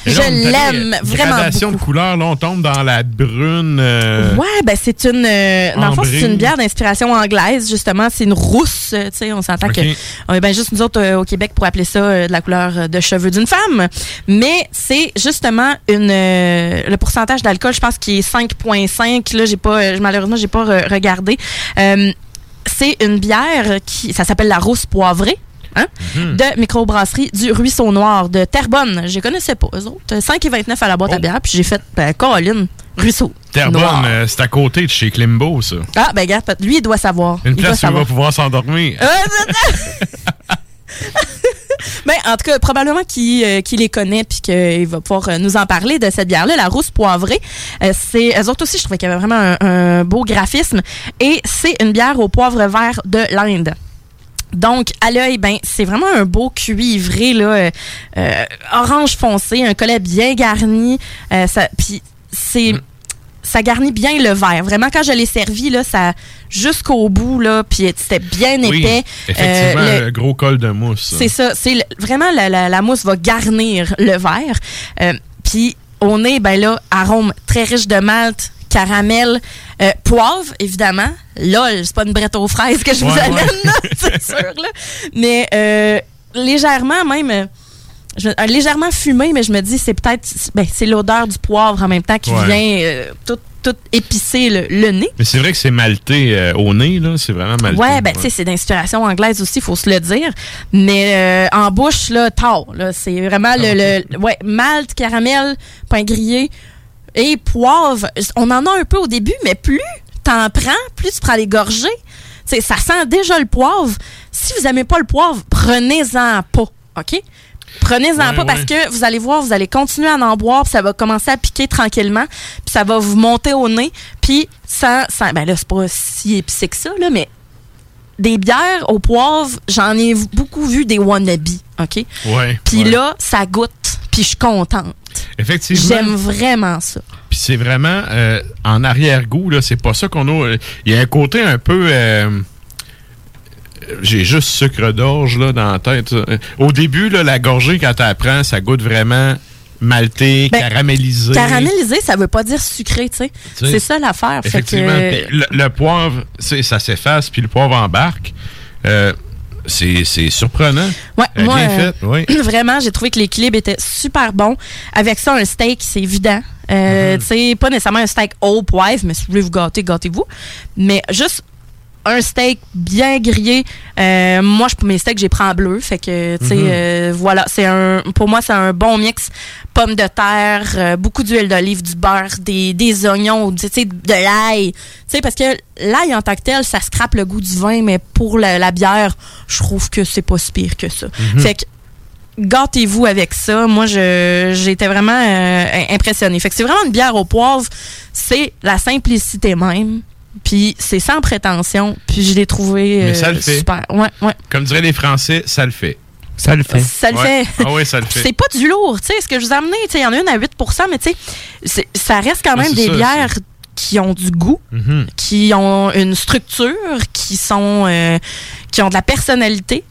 Je l'aime euh, vraiment Gradation de couleur, là, on tombe dans la brune. euh, Ouais, ben c'est une. euh, dans le fond, c'est une bière d'inspiration anglaise, justement. C'est une rousse. euh, Tu sais, on s'entend Ok. que. Est bien juste nous autres euh, au Québec pour appeler ça euh, de la couleur euh, de cheveux d'une femme. Mais c'est justement une. euh, le pourcentage d'alcool, je pense qu'il est 5,5. Là, j'ai pas. euh, malheureusement, j'ai pas euh, regardé. Euh, c'est une bière qui. Ça s'appelle la rousse poivrée. Hein? Mhm. de microbrasserie du Ruisseau Noir de Terrebonne. Je connaissais pas, eux autres. 5,29 à la boîte à bière, puis j'ai fait, ben, Caroline, Ruisseau. Terrebonne, euh, c'est à côté de chez Klimbo, ça. Ah, ben, regarde, lui, il doit savoir. Une il place où il va pouvoir s'endormir. Ben, en tout cas, probablement qu'il euh, les connaît puis qu'il va pouvoir euh, nous en parler de cette bière-là, la rousse poivrée. Euh, c'est, eux autres aussi, je trouvais qu'il y avait vraiment un, un beau graphisme. Et c'est une bière au poivre vert de l'Inde. Donc, à l'œil, ben, c'est vraiment un beau cuivré, là, euh, euh, orange foncé, un collet bien garni. Euh, ça, puis c'est, ça garnit bien le verre. Vraiment, quand je l'ai servi, là, ça, jusqu'au bout, là, puis c'était bien Oui, épais. effectivement, Euh, le- un gros col de mousse. c'est ça. C'est vraiment la, la, la mousse va garnir le verre. Euh, Puis au nez, ben là, arôme très riche de malt, caramel, euh, poivre, évidemment. Là, c'est pas une brette aux fraises que je vous amène, ouais. là, c'est sûr. Là. Mais euh, légèrement même. euh, je- euh, légèrement fumé, mais je me dis c'est peut-être ben, c'est l'odeur du poivre en même temps qui Ouais. vient tout, tout épicer le, le nez. Mais c'est vrai que c'est malté au nez, là. C'est vraiment malté. Ouais, ben, tu sais, c'est d'inspiration anglaise aussi, faut se le dire. Mais euh, en bouche, là, tard, là, c'est vraiment le, le- ouais, malt, caramel, pain grillé et poivre. On en a un peu au début, mais plus t'en prends, plus tu prends les gorgées. Ça sent déjà le poivre. Si vous aimez pas le poivre, prenez-en pas, OK? Prenez-en Ouais, pas parce que vous allez voir, vous allez continuer à en boire, puis ça va commencer à piquer tranquillement, puis ça va vous monter au nez, puis sans, sans ben là c'est pas si épicé que ça là, mais des bières au poivre, j'en ai beaucoup vu des wannabes, OK? Puis ouais. là, ça goûte, puis je suis contente. Effectivement. J'aime vraiment ça. Puis c'est vraiment euh, en arrière-goût, là, c'est pas ça qu'on a. Il y a un côté un peu. euh, j'ai juste sucre d'orge là dans la tête. Au début, là, la gorgée, quand tu apprends, ça goûte vraiment malté, Ben, caramélisé. Caramélisé, ça veut pas dire sucré, tu sais. C'est ça l'affaire. Fait que, Effectivement. Le, le poivre, ça s'efface, puis le poivre embarque. Euh, c'est surprenant. Ouais, Euh, moi, bien euh, fait, oui. vraiment, j'ai trouvé que l'équilibre était super bon. Avec ça, un steak, c'est évident. Euh, Mm-hmm. Tu sais, pas nécessairement un steak au poivre, mais si vous voulez vous gâter, gâtez-vous. Mais juste un steak bien grillé. Euh, moi, je, mes steaks, j'ai pris en bleu. Fait que, tu sais, Mhm. euh, voilà. C'est un, pour moi, c'est un bon mix. Pommes de terre, euh, beaucoup d'huile d'olive, du beurre, des, des oignons, tu sais, de l'ail. Tu sais, parce que l'ail en tant que tel, ça scrape le goût du vin, mais pour la, la bière, je trouve que c'est pas si pire que ça. Mhm. Fait que gâtez-vous avec ça. Moi, j'étais vraiment euh, impressionnée. Fait que c'est vraiment une bière au poivre. C'est la simplicité même. Puis c'est sans prétention. Puis je l'ai trouvé Mais euh, ça le fait. super. Ouais, ouais. Comme diraient les Français, ça le fait. Ça le fait. Ça le Ouais. fait. Ah oui, ça le fait. C'est pas du lourd, tu sais. Ce que je vous ai amené, tu sais, il y en a une à 8% mais tu sais, c'est- ça reste quand Ah, même c'est des ça, bières qui ont du goût, Mhm. qui ont une structure, qui sont, euh, qui ont de la personnalité.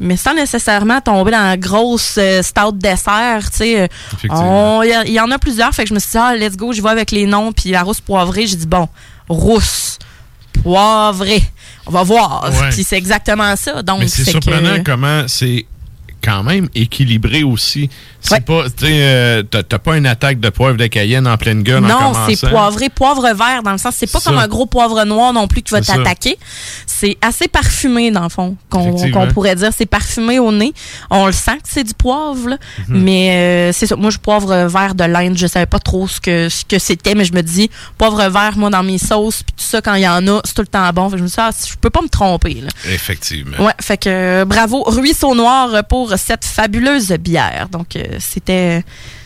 Mais sans nécessairement tomber dans la grosse euh, stout dessert, tu sais. euh, Effectivement. on- Il y a- il y, en a plusieurs, fait que je me suis dit, ah, let's go, j'y vais avec les noms, puis la rousse poivrée, j'ai dit, bon, rousse, poivrée, on va voir. Ouais. Puis c'est exactement ça. Donc, Mais c'est surprenant que- comment c'est quand même équilibré aussi. C'est pas, tu sais, euh, t'as pas une attaque de poivre de Cayenne en pleine gueule en Non, commençant. c'est poivré, poivre vert, dans le sens, c'est pas comme un gros poivre noir non plus qui va t'attaquer. C'est assez parfumé, dans le fond, qu'on pourrait dire. C'est parfumé au nez. On le sent que c'est du poivre, là. Mhm. mais euh, c'est ça. Moi, je poivre vert de l'Inde, je savais pas trop ce que, ce que c'était, mais je me dis, poivre vert, moi, dans mes sauces, puis tout ça, quand il y en a, c'est tout le temps bon. Fait que je me dis, ah, je peux pas me tromper, là. Effectivement. Ouais, fait que euh, bravo Ruisseau Noir pour cette fabuleuse bière. Donc euh, c'était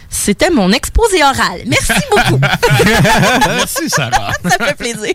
c'était mon exposé oral. Merci beaucoup. Merci Sarah. Ça fait plaisir.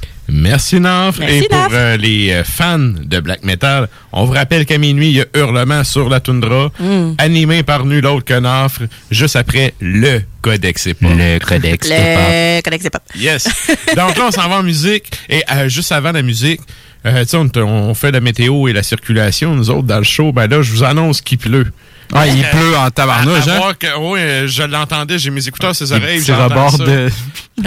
Merci Naf. Merci, Et pour Naf. euh, les euh, fans de black metal, on vous rappelle qu'à minuit, il y a Hurlement sur la toundra, Mm. animé par nul autre que Naf, juste après le Codex Hip Le Codex Le Codex Hip-Hop. Yes. Donc là, on s'en va en musique. Et euh, juste avant la musique, euh, tu sais, on, on fait la météo et la circulation, nous autres, dans le show. Ben là, je vous annonce qu'il pleut. Ah, il pleut en tabarnouche, À- à hein? voir que- oui, euh, je l'entendais, j'ai mes écouteurs Les oreilles. de-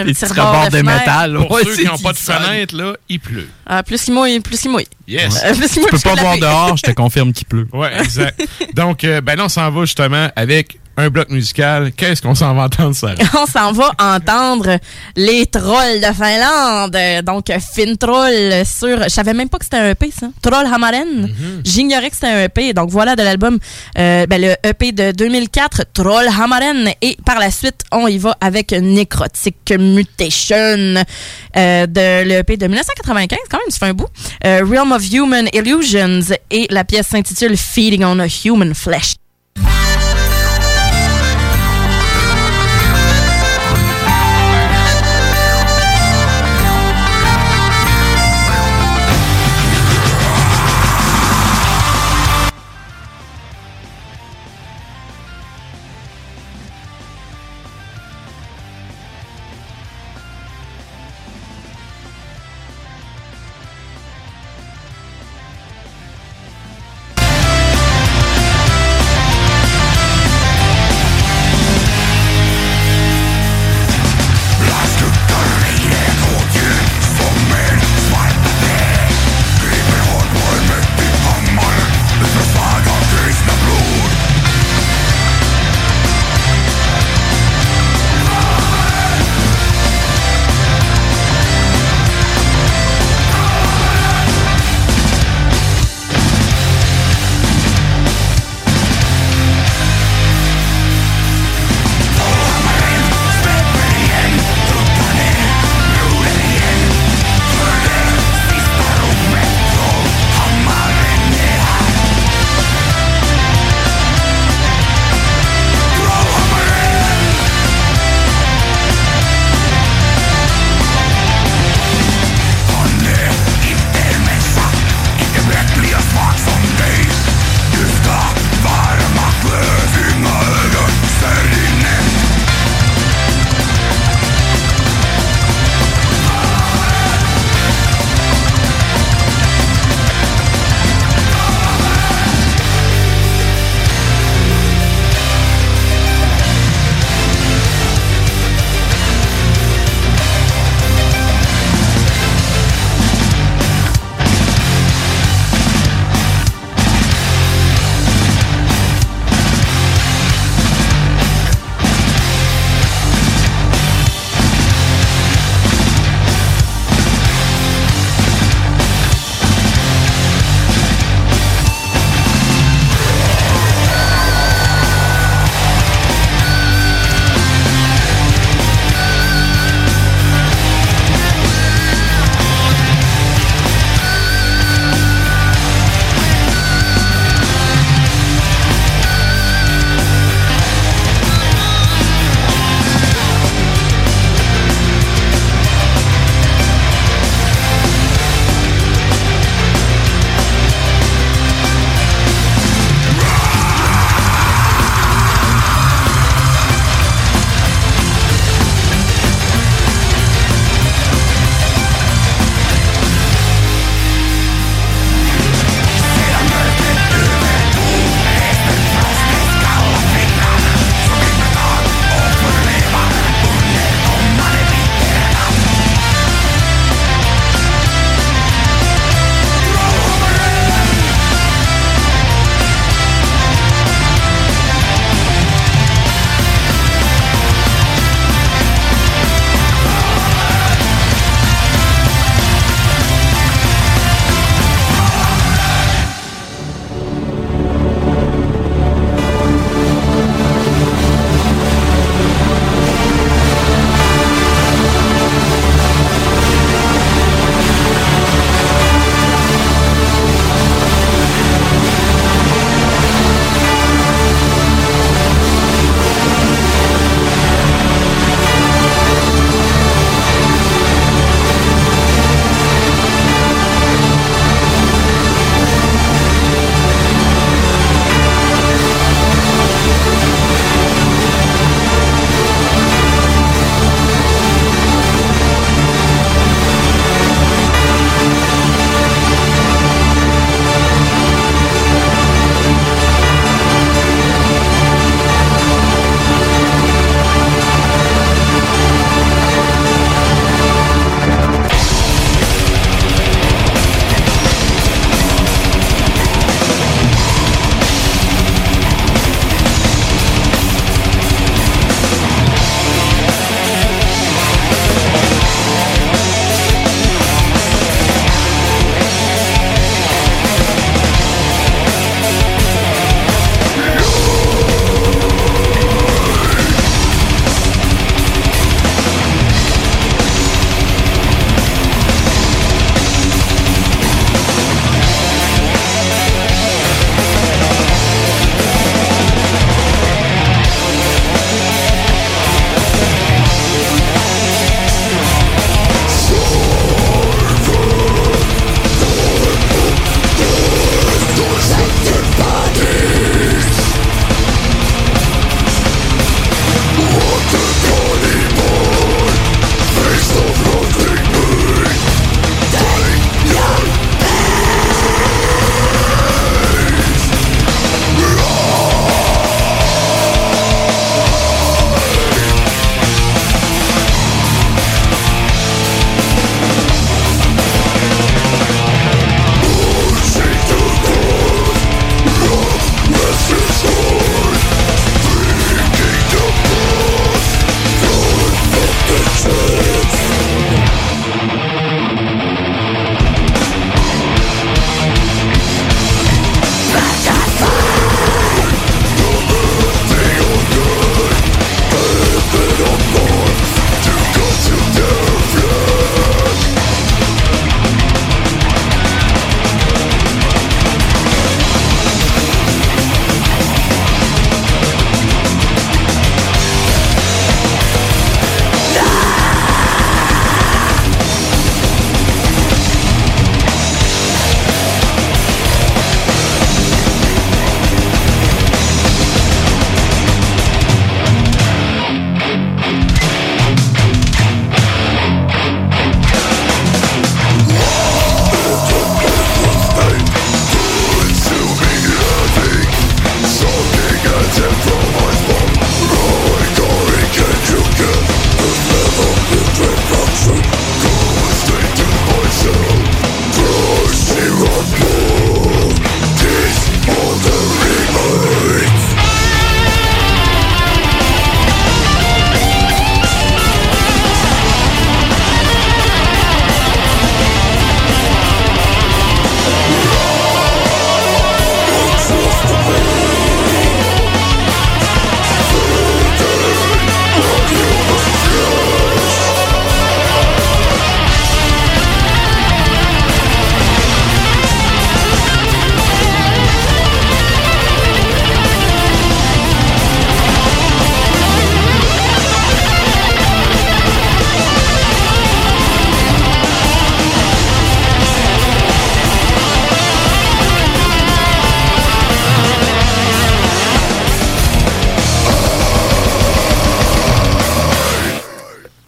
les petits rebord rebords de de métal. Pour Ouais, ceux qui n'ont pas de fenêtre, là, il pleut. Ah, plus qu'il mouille, plus qu'il mouille. Yes. Euh, plus qu'il mouille, Tu peux pas pluie. dehors, je te confirme qu'il pleut. Ouais, exact. Donc, euh, ben là, on s'en va justement avec un bloc musical. Qu'est-ce qu'on s'en va entendre, Sarah? On s'en va entendre les trolls de Finlande. Donc, Fin Troll sur. Je savais même pas que c'était un EP, ça. Troll Hamaren. J'ignorais que c'était un EP. Donc, voilà de l'album, euh, ben, le EP de 2004, Troll Hamaren. Et par la suite, on y va avec Necrotic Mutation euh, de l'EP de 1995. Quand même, ça fait un bout. Euh, Realm of Human Illusions. Et la pièce s'intitule Feeding on a Human Flesh.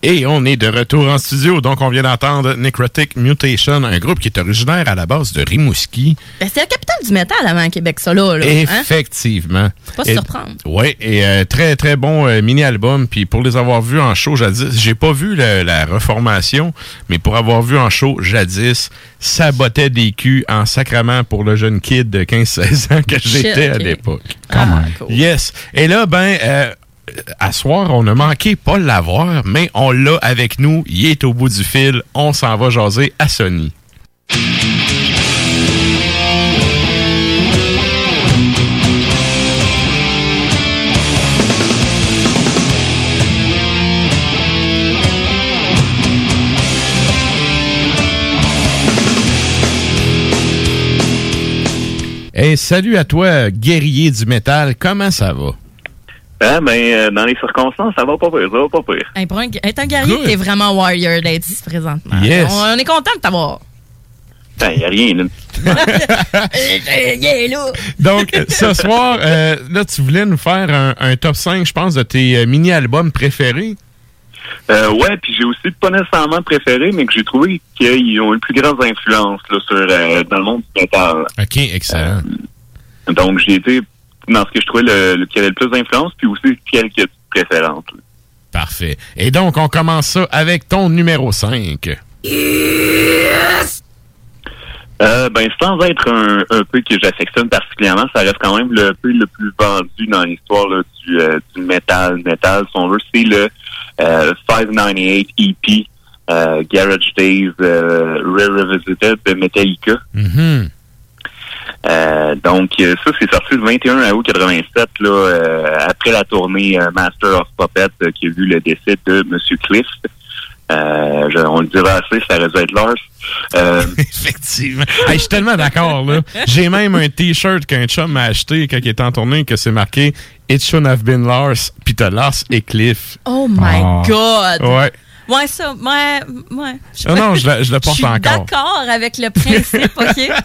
Et on est de retour en studio. Donc, on vient d'entendre Necrotic Mutation, un groupe qui est originaire à la base de Rimouski. Ben, c'est la capitale du métal avant à Québec, ça, là. là, hein? Effectivement. Pas se surprendre. Oui, et euh, très, très bon euh, mini-album. Puis pour les avoir vus en show jadis, j'ai pas vu le- la reformation, mais pour avoir vu en show jadis, ça bottait des culs en sacrament pour le jeune kid de 15-16 ans que j'étais à l'époque. Quand même. Yes. Et là, ben, euh, à soir, on a manqué pas l'avoir, mais on l'a avec nous. Il est au bout du fil. On s'en va jaser à Sony. Hey, salut à toi, guerrier du métal. Comment ça va? Ah, ben, euh, dans les circonstances, ça va pas pire, ça va pas pire. Hey, pour un- être un guerrier, t'es vraiment warrior d'être ici présentement. Yes. On, on est content de t'avoir. Ben, y a rien, là. Donc, ce soir, euh, là, tu voulais nous faire un, un top 5, je pense, de tes euh, mini-albums préférés. Euh, ouais, puis j'ai aussi pas nécessairement préféré, mais que j'ai trouvé qu'ils ont eu plus grandes influences là, sur, euh, dans le monde du métal. OK, excellent. Donc, j'ai été dans ce que je trouvais le, le- qui avait le plus d'influence, puis aussi quelques préférences. là. Parfait. Et donc, on commence ça avec ton numéro 5. Euh, ben, sans être un, un peu que j'affectionne particulièrement, ça reste quand même le peu le plus vendu dans l'histoire là, du, euh, du metal. Metal, si on veut, c'est le euh, 598 EP euh, Garage Days euh, Re-Revisited de Metallica. Mhm. Euh, donc, euh, ça, c'est sorti le 21 août 87, là, euh, après la tournée euh, Master of Puppet, euh, qui a vu le décès de Monsieur Cliff. Euh, je- on le dirait assez, ça aurait être Lars. Euh, Effectivement. Hey, je suis tellement d'accord, là. J'ai même un T-shirt qu'un chum m'a acheté quand il était en tournée que c'est marqué It shouldn't have been Lars, puis t'as Lars et Cliff. Oh my Ah. God. Ouais. Ouais, ça, ouais, ouais. Ah non, je le- je le porte suis encore. d'accord avec le principe, OK?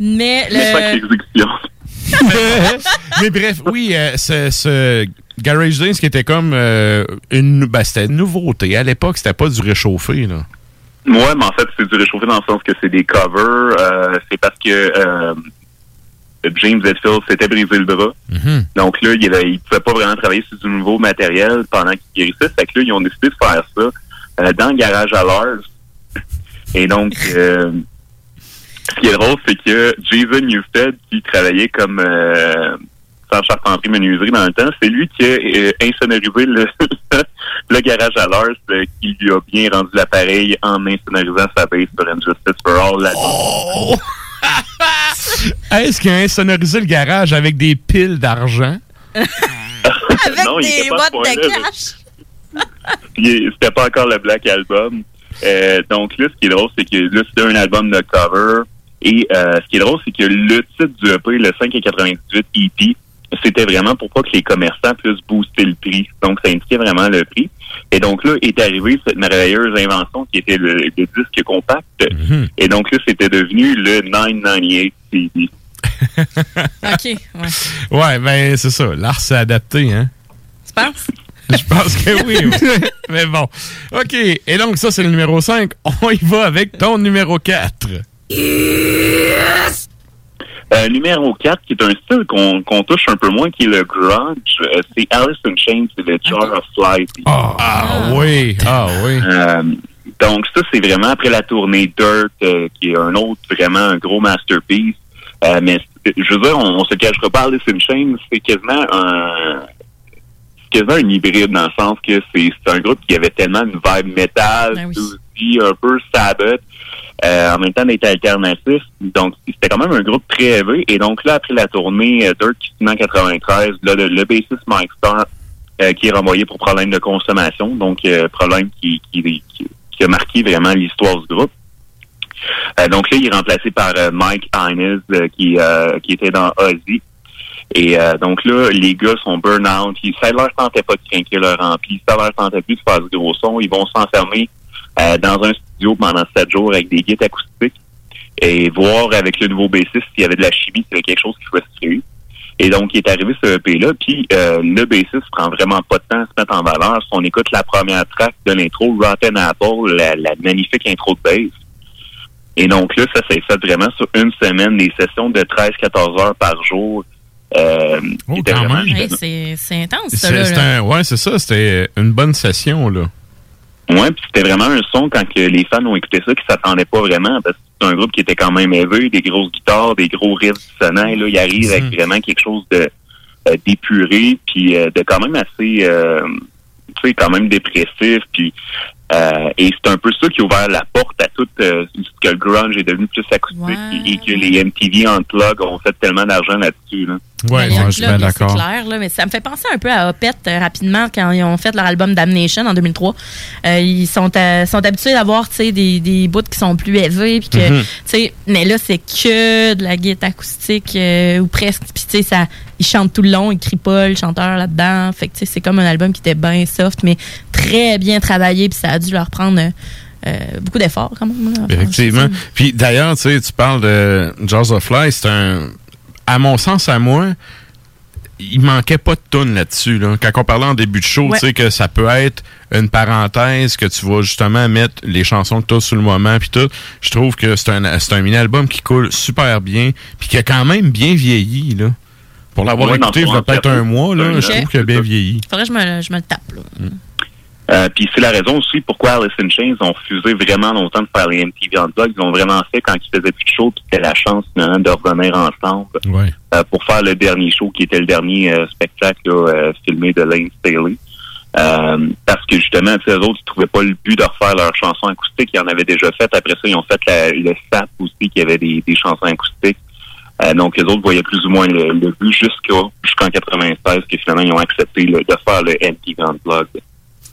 Mais le... Mais bref, oui, euh, ce, ce Garage Days qui était comme euh, une, ben, c'était une nouveauté. À l'époque, c'était pas du réchauffé, là. Ouais, mais en fait, c'est du réchauffé dans le sens que c'est des covers. euh, c'est parce que euh, James Hetfield s'était brisé le bras. Mhm. Donc là, il, avait- il pouvait pas vraiment travailler sur du nouveau matériel pendant qu'il guérissait. Fait que là, ils ont décidé de faire ça euh, dans le garage à Lars. Et donc, euh, ce qui est drôle, c'est que Jason Newsted, qui travaillait comme euh, sans charpenterie menuiserie dans le temps, c'est lui qui a euh, insonorisé le, le garage à Lars, euh, qui lui a bien rendu l'appareil en insonorisant sa base sur Injustice for All. la- Est-ce qu'il a insonorisé le garage avec des piles d'argent? avec Non, il était des boîtes de cash. C'était pas encore le Black Album. Euh, donc là, ce qui est drôle, c'est que là, c'était un album de cover. Et euh, ce qui est drôle, c'est que le titre du EP, le 5,98 EP, c'était vraiment pour pas que les commerçants puissent booster le prix. Donc, ça indiquait vraiment le prix. Et donc là, est arrivée cette merveilleuse invention qui était le, le disque compact. Et donc là, c'était devenu le 998 CD. OK, ouais. Ouais, ben, c'est ça. L'art s'est adapté, hein? Tu penses? Je pense que oui. mais- mais bon. OK. Et donc, ça, c'est le numéro 5. On y va avec ton numéro 4. Euh, numéro 4, qui est un style qu'on touche un peu moins, qui est le grunge, euh, c'est Alice in Chains, c'est le Jar of Light. Ah, oui, ah oui. Euh, donc ça, c'est vraiment après la tournée Dirt, euh, qui est un autre, vraiment un gros masterpiece. Euh, mais je veux dire, on, on se cachera pas, Alice in Chains, c'est quasiment un c'est quasiment un hybride dans le sens que c'est un groupe qui avait tellement une vibe métal, Ben oui. un peu Sabbath, euh, en même temps d'être alternatif. Donc c'était quand même un groupe très élevé. Et donc là, après la tournée euh, Dirt qui se finit en 93, là, le, le bassiste Mike Starr euh, qui est renvoyé pour problème de consommation, donc euh, problème qui, qui, qui, qui a marqué vraiment l'histoire du groupe. Euh, donc là, il est remplacé par euh, Mike Hines, qui, qui était dans Ozzy. Et donc là, les gars sont burn-out. Ça leur tentait pas de craquer leur ampli. Ça leur tentait plus de faire du gros son. Ils vont s'enfermer euh, dans un studio pendant sept jours avec des guides acoustiques et voir avec le nouveau bassiste s'il y avait de la chimie, s'il y avait quelque chose qui pouvait se créer. Et donc, il est arrivé ce EP-là, puis euh, le bassiste prend vraiment pas de temps à se mettre en valeur. Si on écoute la première track de l'intro, Rotten Apple, la, la magnifique intro de bass. Et donc là, ça s'est fait vraiment sur une semaine, des sessions de 13-14 heures par jour. Euh, Oh, c'est intense, ça. Là, là. un- ouais, c'est ça. C'était une bonne session, là. Ouais, puis c'était vraiment un son quand que les fans ont écouté ça qui s'attendaient pas vraiment parce que c'est un groupe qui était quand même élevé, des grosses guitares, des gros riffs dissonants. Là, il arrive avec vraiment quelque chose de euh, d'épuré, puis euh, de quand même assez, euh, tu sais, quand même dépressif, puis euh, et c'est un peu ça qui a ouvert la porte à tout euh, ce que le grunge est devenu plus acoustique et, et que les MTV Unplug ont fait tellement d'argent là-dessus. Là. Ouais, Ben, les Unplugged, là, C'est clair, là, mais ça me fait penser un peu à Opeth euh, rapidement quand ils ont fait leur album Damnation en 2003. Euh, ils sont, sont habitués d'avoir tu sais, des, des bouts qui sont plus élevés. Puis que, tu sais, mais là, c'est que de la guitare acoustique euh, ou presque. Puis tu sais, ça, ils chantent tout le long, ils crient pas le chanteur là-dedans. Fait que tu sais, c'est comme un album qui était bien soft, mais très bien travaillé. Puis ça a dû leur prendre euh, euh, beaucoup d'efforts quand même. là. Effectivement. Puis d'ailleurs, tu sais, tu parles de Jaws of Fly, c'est un. À mon sens, à moi, il manquait pas de tonnes là-dessus. Là. Quand on parlait en début de show, Ouais. tu sais, que ça peut être une parenthèse, que tu vas justement mettre les chansons que tu as sur le moment, puis tout. Je trouve que c'est un, c'est un mini-album qui coule super bien, puis qui a quand même bien vieilli, là. Pour l'avoir Ouais, écouté, il y a peut-être un mois, là, je trouve qu'il a bien vieilli. Faudrait que je me, je me le tape. Là. Euh, puis c'est la raison aussi pourquoi Alice in Chains ont refusé vraiment longtemps de faire les MTV Unplugged. Ils l'ont vraiment fait quand ils faisaient plus de show, puis c'était la chance finalement de revenir ensemble Ouais. euh, pour faire le dernier show qui était le dernier euh, spectacle là, euh, filmé de Lane Staley. Euh, parce que justement, eux autres, ils trouvaient pas le but de refaire leurs chansons acoustiques. Ils en avaient déjà fait. Après ça, ils ont fait la- le SAP aussi, qui avait des, des chansons acoustiques. Euh, donc, les autres voyaient plus ou moins le, le but jusqu'à jusqu'en 96, que finalement, ils ont accepté de faire le MTV Unplugged.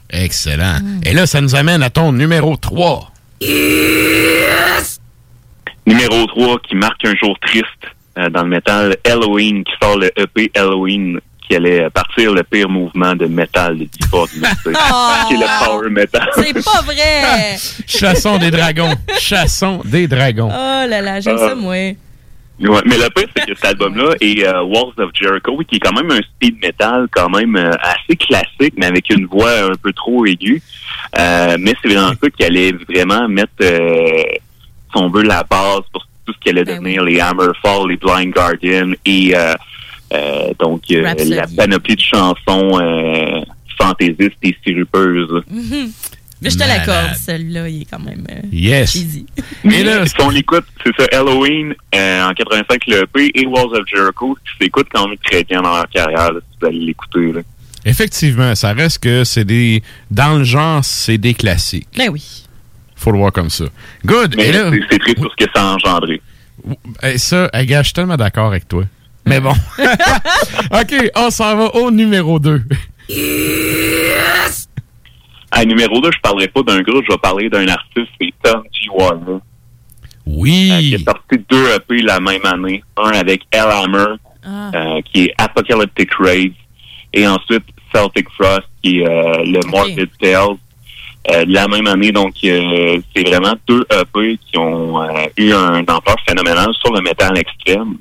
Excellent. Et là, ça nous amène à ton numéro 3. Numéro 3 qui marque un jour triste euh, dans le métal, Halloween qui sort le EP Halloween qui allait partir le pire mouvement de métal de l'histoire du métal, qui est le power metal. C'est pas vrai! Chassons des dragons. Chassons des dragons. Oh là là, j'aime ça, moi. Ouais, mais le pire, c'est que cet album-là est euh, Walls of Jericho, oui, qui est quand même un speed metal quand même euh, assez classique, mais avec une voix un peu trop aiguë. Euh, mais c'est vraiment ça qui allait vraiment mettre, euh, si on veut, la base pour tout ce qui allait devenir les Hammerfall, les Blind Guardian et euh, euh, donc la panoplie de chansons euh, fantaisistes et sirupeuses. Mhm. Mais je te l'accorde, celui-là, il est quand même euh, Yes. cheesy. Mais là, si on l'écoute, c'est ça, Halloween euh, en 85, le EP et Walls of Jericho, qui s'écoute quand même très bien dans leur carrière, là, si vous allez l'écouter. là. Effectivement, ça reste que c'est des. Dans le genre, c'est des classiques. Ben oui. Faut le voir comme ça. Good. Mais Et là, c'est- triste sur ce que ça a engendré. eh, ça, eh, gars, je suis tellement d'accord avec toi. Mais bon. OK, on s'en va au numéro 2. À numéro 2, je parlerai pas d'un groupe, je vais parler d'un artiste, c'est Tom G. Warner. Oui. qui a sorti deux EP la même année. Un avec Hellhammer, euh, qui est Apocalyptic Rage, et ensuite Celtic Frost, qui est euh, le Morbid Tales. euh, de la même année, donc euh, c'est vraiment deux EP qui ont euh, eu un ampleur phénoménal sur le métal extrême.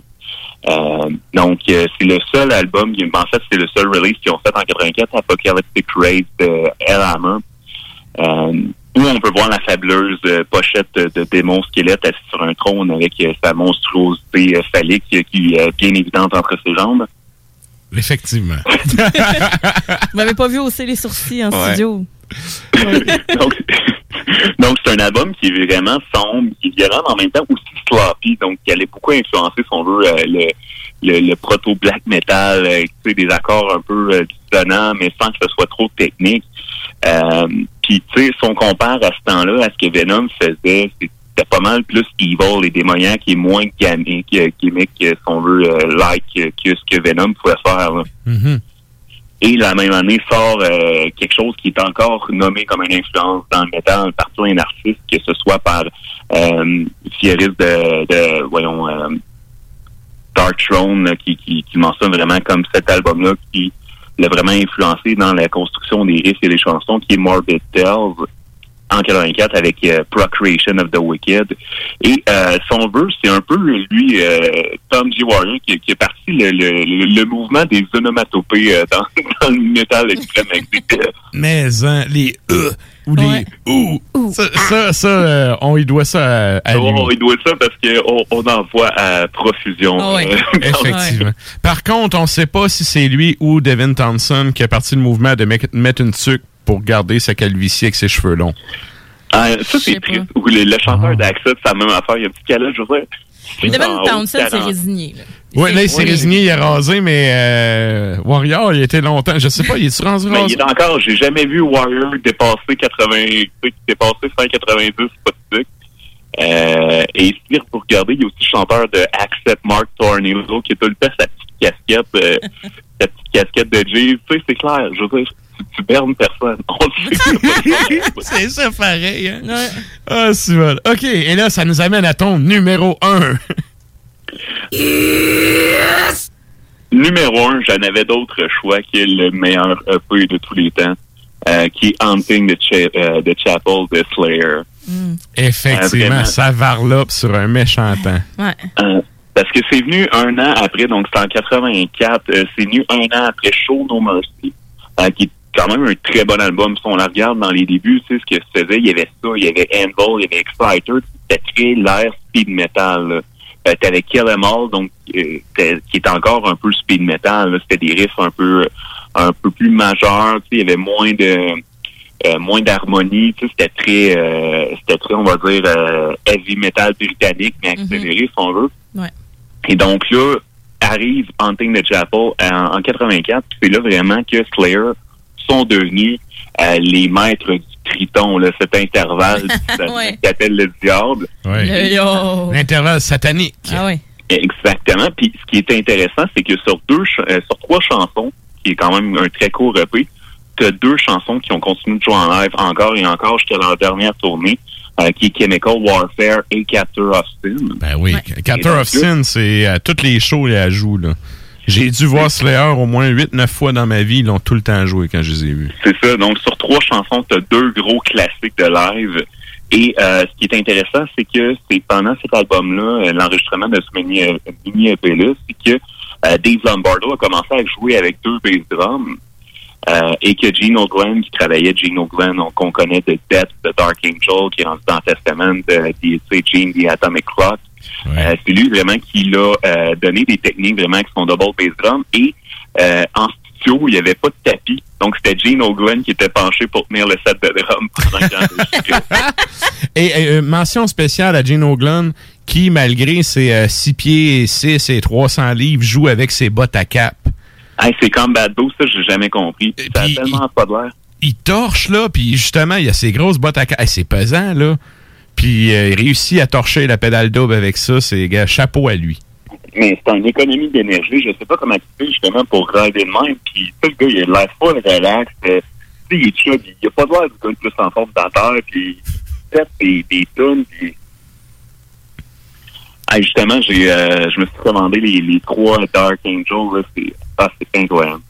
Euh, donc euh, c'est le seul album, en fait c'est le seul release qu'ils ont fait en 84, Apocalyptic Rage de Hellhammer. Euh, où on peut voir la fabuleuse euh, pochette de, de démon squelette assis sur un trône avec euh, sa monstruosité euh, phallique euh, qui est euh, bien évidente entre ses jambes. Effectivement. Vous m'avez pas vu hausser les sourcils en Ouais. studio. donc, donc c'est un album qui est vraiment sombre, qui est violent, mais en même temps aussi sloppy, donc qui allait beaucoup influencer, si on veut, euh, le, le, le proto-black metal, euh, tu sais, des accords un peu euh, dissonants, mais sans que ce soit trop technique. Euh, Puis, tu sais, si on compare à ce temps-là, à ce que Venom faisait, c'était pas mal plus evil et démoniaque et moins gamique, gimmick, si on veut, like que ce que Venom pouvait faire. là. Mhm. Et la même année sort euh, quelque chose qui est encore nommé comme une influence dans le métal par plein d'artistes, que ce soit par euh, Fieris de, de voyons euh, Dark Throne qui, qui, qui mentionne vraiment comme cet album-là qui l'a vraiment influencé dans la construction des riffs et des chansons, qui est Morbid Tales. En 84 avec euh, Procreation of the Wicked. Et euh, son veut, c'est un peu lui, euh, Tom G. Warrior, qui, qui est parti le, le, le- mouvement des onomatopées euh, dans, dans le métal extrême. Mais hein, les E ou les OU. Ça, ça, ça, euh, on y doit ça à, à lui. On il doit ça parce qu'on on en voit à profusion. Ouais. euh, dans- Effectivement. Par contre, on ne sait pas si c'est lui ou Devin Townsend qui a parti le mouvement de me- mettre une tuque pour garder sa calvitie avec ses cheveux longs? Ah, ça, c'est triste. Ou le, le chanteur d'Axa, c'est la même affaire. Il y a un petit calage, je veux dire. Devin En haut, Townsend s'est 40. résigné. là. Oui, là, il s'est Oui. résigné, il est rasé, mais euh, Warrior, il était longtemps. Je sais pas, il est-tu rendu Mais il est encore, j'ai jamais vu Warrior dépasser 80, tu sais, dépasser 190, pas de truc. Euh, et si vous regardez, il y a aussi le chanteur de Accept Mark Tornado qui a tout le temps sa petite casquette, euh, sa petite casquette de Jay. Tu sais, c'est clair, je veux dire, tu, bernes personne. C'est ça pareil, hein? Ah, c'est bon. OK, et là, ça nous amène à ton numéro 1. Numéro un, j'en avais d'autres choix qui est le meilleur EP de tous les temps, euh, qui est Hunting the, Cha- euh, the Chapel de Slayer. Effectivement, Ah, vraiment. ça varlope sur un méchant temps. Ouais. Euh, parce que c'est venu un an après, donc c'est en 84, euh, c'est venu un an après Show No Mercy, euh, qui est quand même un très bon album. Si on la regarde dans les débuts, tu sais, ce que ça faisait, il y avait ça, il y avait Anvil, il y avait Exciter, c'était très l'air speed metal. là. Euh, T'avais Kill Em All, donc euh, qui est encore un peu speed metal. C'était des riffs un peu un peu plus majeurs. Tu sais, il y avait moins de euh, moins d'harmonie. Tu sais, c'était très euh, c'était très, on va dire, euh, heavy metal britannique, mais accéléré, si on veut. Ouais. Et donc là, arrive Hunting the Chapel en, en 84. puis C'est là vraiment que Slayer sont devenus euh, les maîtres du triton, là, cet intervalle Ouais. qui appelle le diable. L'intervalle satanique. Ah oui. Exactement. Puis ce qui est intéressant, c'est que sur deux, ch- euh, sur trois chansons, qui est quand même un très court EP, t'as deux chansons qui ont continué de jouer en live encore et encore jusqu'à leur dernière tournée, euh, qui est Chemical Warfare et Capture of Sin. Ben oui, Captor of Sin, c'est à toutes les shows, il la joue, là. J'ai dû voir Slayer au moins 8-9 fois dans ma vie. Ils l'ont tout le temps joué quand je les ai vus. C'est ça. Donc, sur trois chansons, tu as deux gros classiques de live. Et euh, ce qui est intéressant, c'est que c'est pendant cet album-là, euh, l'enregistrement de ce mini, euh, EP-là, c'est que euh, Dave Lombardo a commencé à jouer avec deux bass drums. euh, et que Gene Glenn, qui travaillait Gene Glenn, qu'on connaît de Death, de Dark Angel, qui est rendu dans Testament, de, sais, Gene the Atomic Clock. Euh, c'est lui vraiment qui l'a euh, donné des techniques vraiment qui sont double bass drum. Et euh, en studio, il n'y avait pas de tapis. Donc, c'était Gene O'Glenn qui était penché pour tenir le set de drum pendant qu'il. Et euh, mention spéciale à Gene O'Glenn, qui, malgré ses 6 pieds 6 et 300 livres, joue avec ses bottes à cap. Hey, c'est comme Bad Boo, ça, j'ai jamais compris. Ça a tellement pas de l'air. Il torche, là, puis justement, il a ses grosses bottes à cap. Hey, c'est pesant, là. Puis euh, il réussit à torcher la pédale double avec ça. C'est gars, chapeau à lui. Mais c'est une économie d'énergie. Je sais pas comment tu fais justement pour rider de même. Puis, le gars, il a l'air full relax. Euh, tu sais, il est chub. Il a pas de l'air du gars le plus en forme dans la terre. Puis, il fait des, des tunes. Puis, Ah, justement, j'ai, euh, je me suis commandé les, les trois Dark Angels. Là, c'est, ah, c'est incroyable.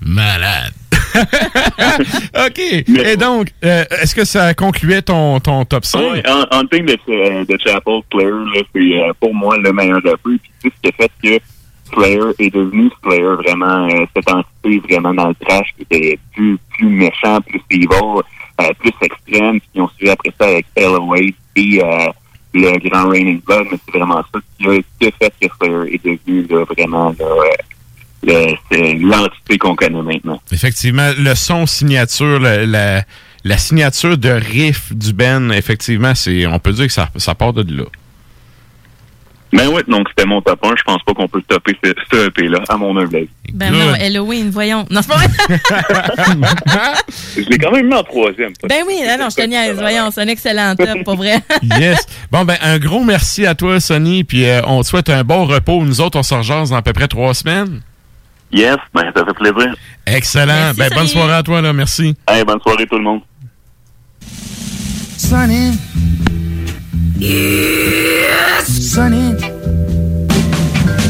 Malade. OK. Et donc, euh, est-ce que ça concluait ton, ton top 5? Ouais, Hun- Hunting de, euh, de Chapel Slayer, là, c'est euh, pour moi le meilleur de peu. Puis sais, ce qui a fait que Slayer est devenu Slayer, vraiment, euh, cette entité vraiment dans le trash qui était plus, plus méchant, plus evil, euh, plus extrême. Puis ils ont suivi après ça avec LOA et euh, le grand Raining Blood, mais c'est vraiment ça qui a, qui a fait que Slayer est devenu là, vraiment là, l'entité qu'on connaît maintenant. Effectivement, le son signature, la, la, la signature de riff du Ben, effectivement, c'est on peut dire que ça, ça part de là. Ben oui, donc c'était mon top 1. Je pense pas qu'on peut topper ce, ce EP-là, à mon humble avis. Ben non, Halloween, voyons. Non, c'est pas vrai. Je l'ai quand même mis en troisième. ben oui, non, non, je te niaise. Voyons, c'est un excellent top, pas vrai? yes. Bon, ben, un gros merci à toi, Sonny, puis euh, on te souhaite un bon repos. Nous autres, on se rejase dans à peu près trois semaines. Yes, ben ça fait plaisir. Excellent. Merci, ben, bonne Sonny. soirée à toi, là. Merci. Hey, bonne soirée tout le monde. Sunny. Yes. Sunny.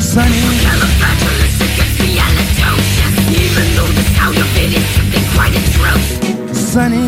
Sunny. Even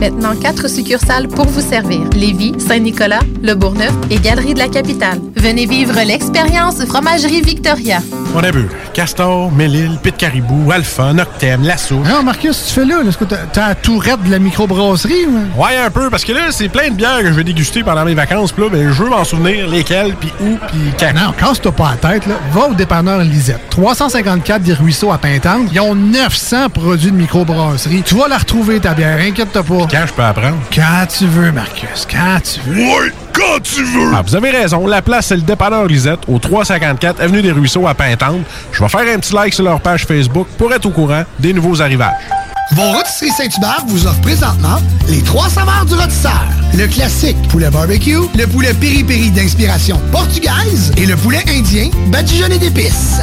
Maintenant, quatre succursales pour vous servir. Lévis, Saint-Nicolas, Le Bourgneuf et Galerie de la Capitale. Venez vivre l'expérience Fromagerie Victoria. On a bu Castor, Mélile, Pit Caribou, Alpha, Noctem, Lasso. Non, Marcus, tu fais là? Est-ce que t'as- t'as la tourette de la microbrasserie? ou? Ouais, un peu, parce que là, c'est plein de bières que je vais déguster pendant mes vacances. Puis là, ben, je veux m'en souvenir lesquelles, puis où, puis quand. Non, casse-toi pas la tête, là. Va au dépanneur Lisette. 354 des Ruisseaux à Pintante. Ils ont 900 produits de microbrasserie. Tu vas la retrouver, ta bière. Inquiète-toi pas. Quand je peux apprendre? Quand tu veux, Marcus. Quand tu veux. Ouais, quand tu veux! Ah, vous avez raison. La place, c'est le dépanneur Lisette, au 354 Avenue des Ruisseaux à Pintante. Je vais faire un petit like sur leur page Facebook pour être au courant des nouveaux arrivages. Vos rôtisseries Saint-Hubert vous offre présentement les trois saveurs du rôtisseur. Le classique poulet barbecue, le poulet piri-piri d'inspiration portugaise et le poulet indien badigeonné d'épices.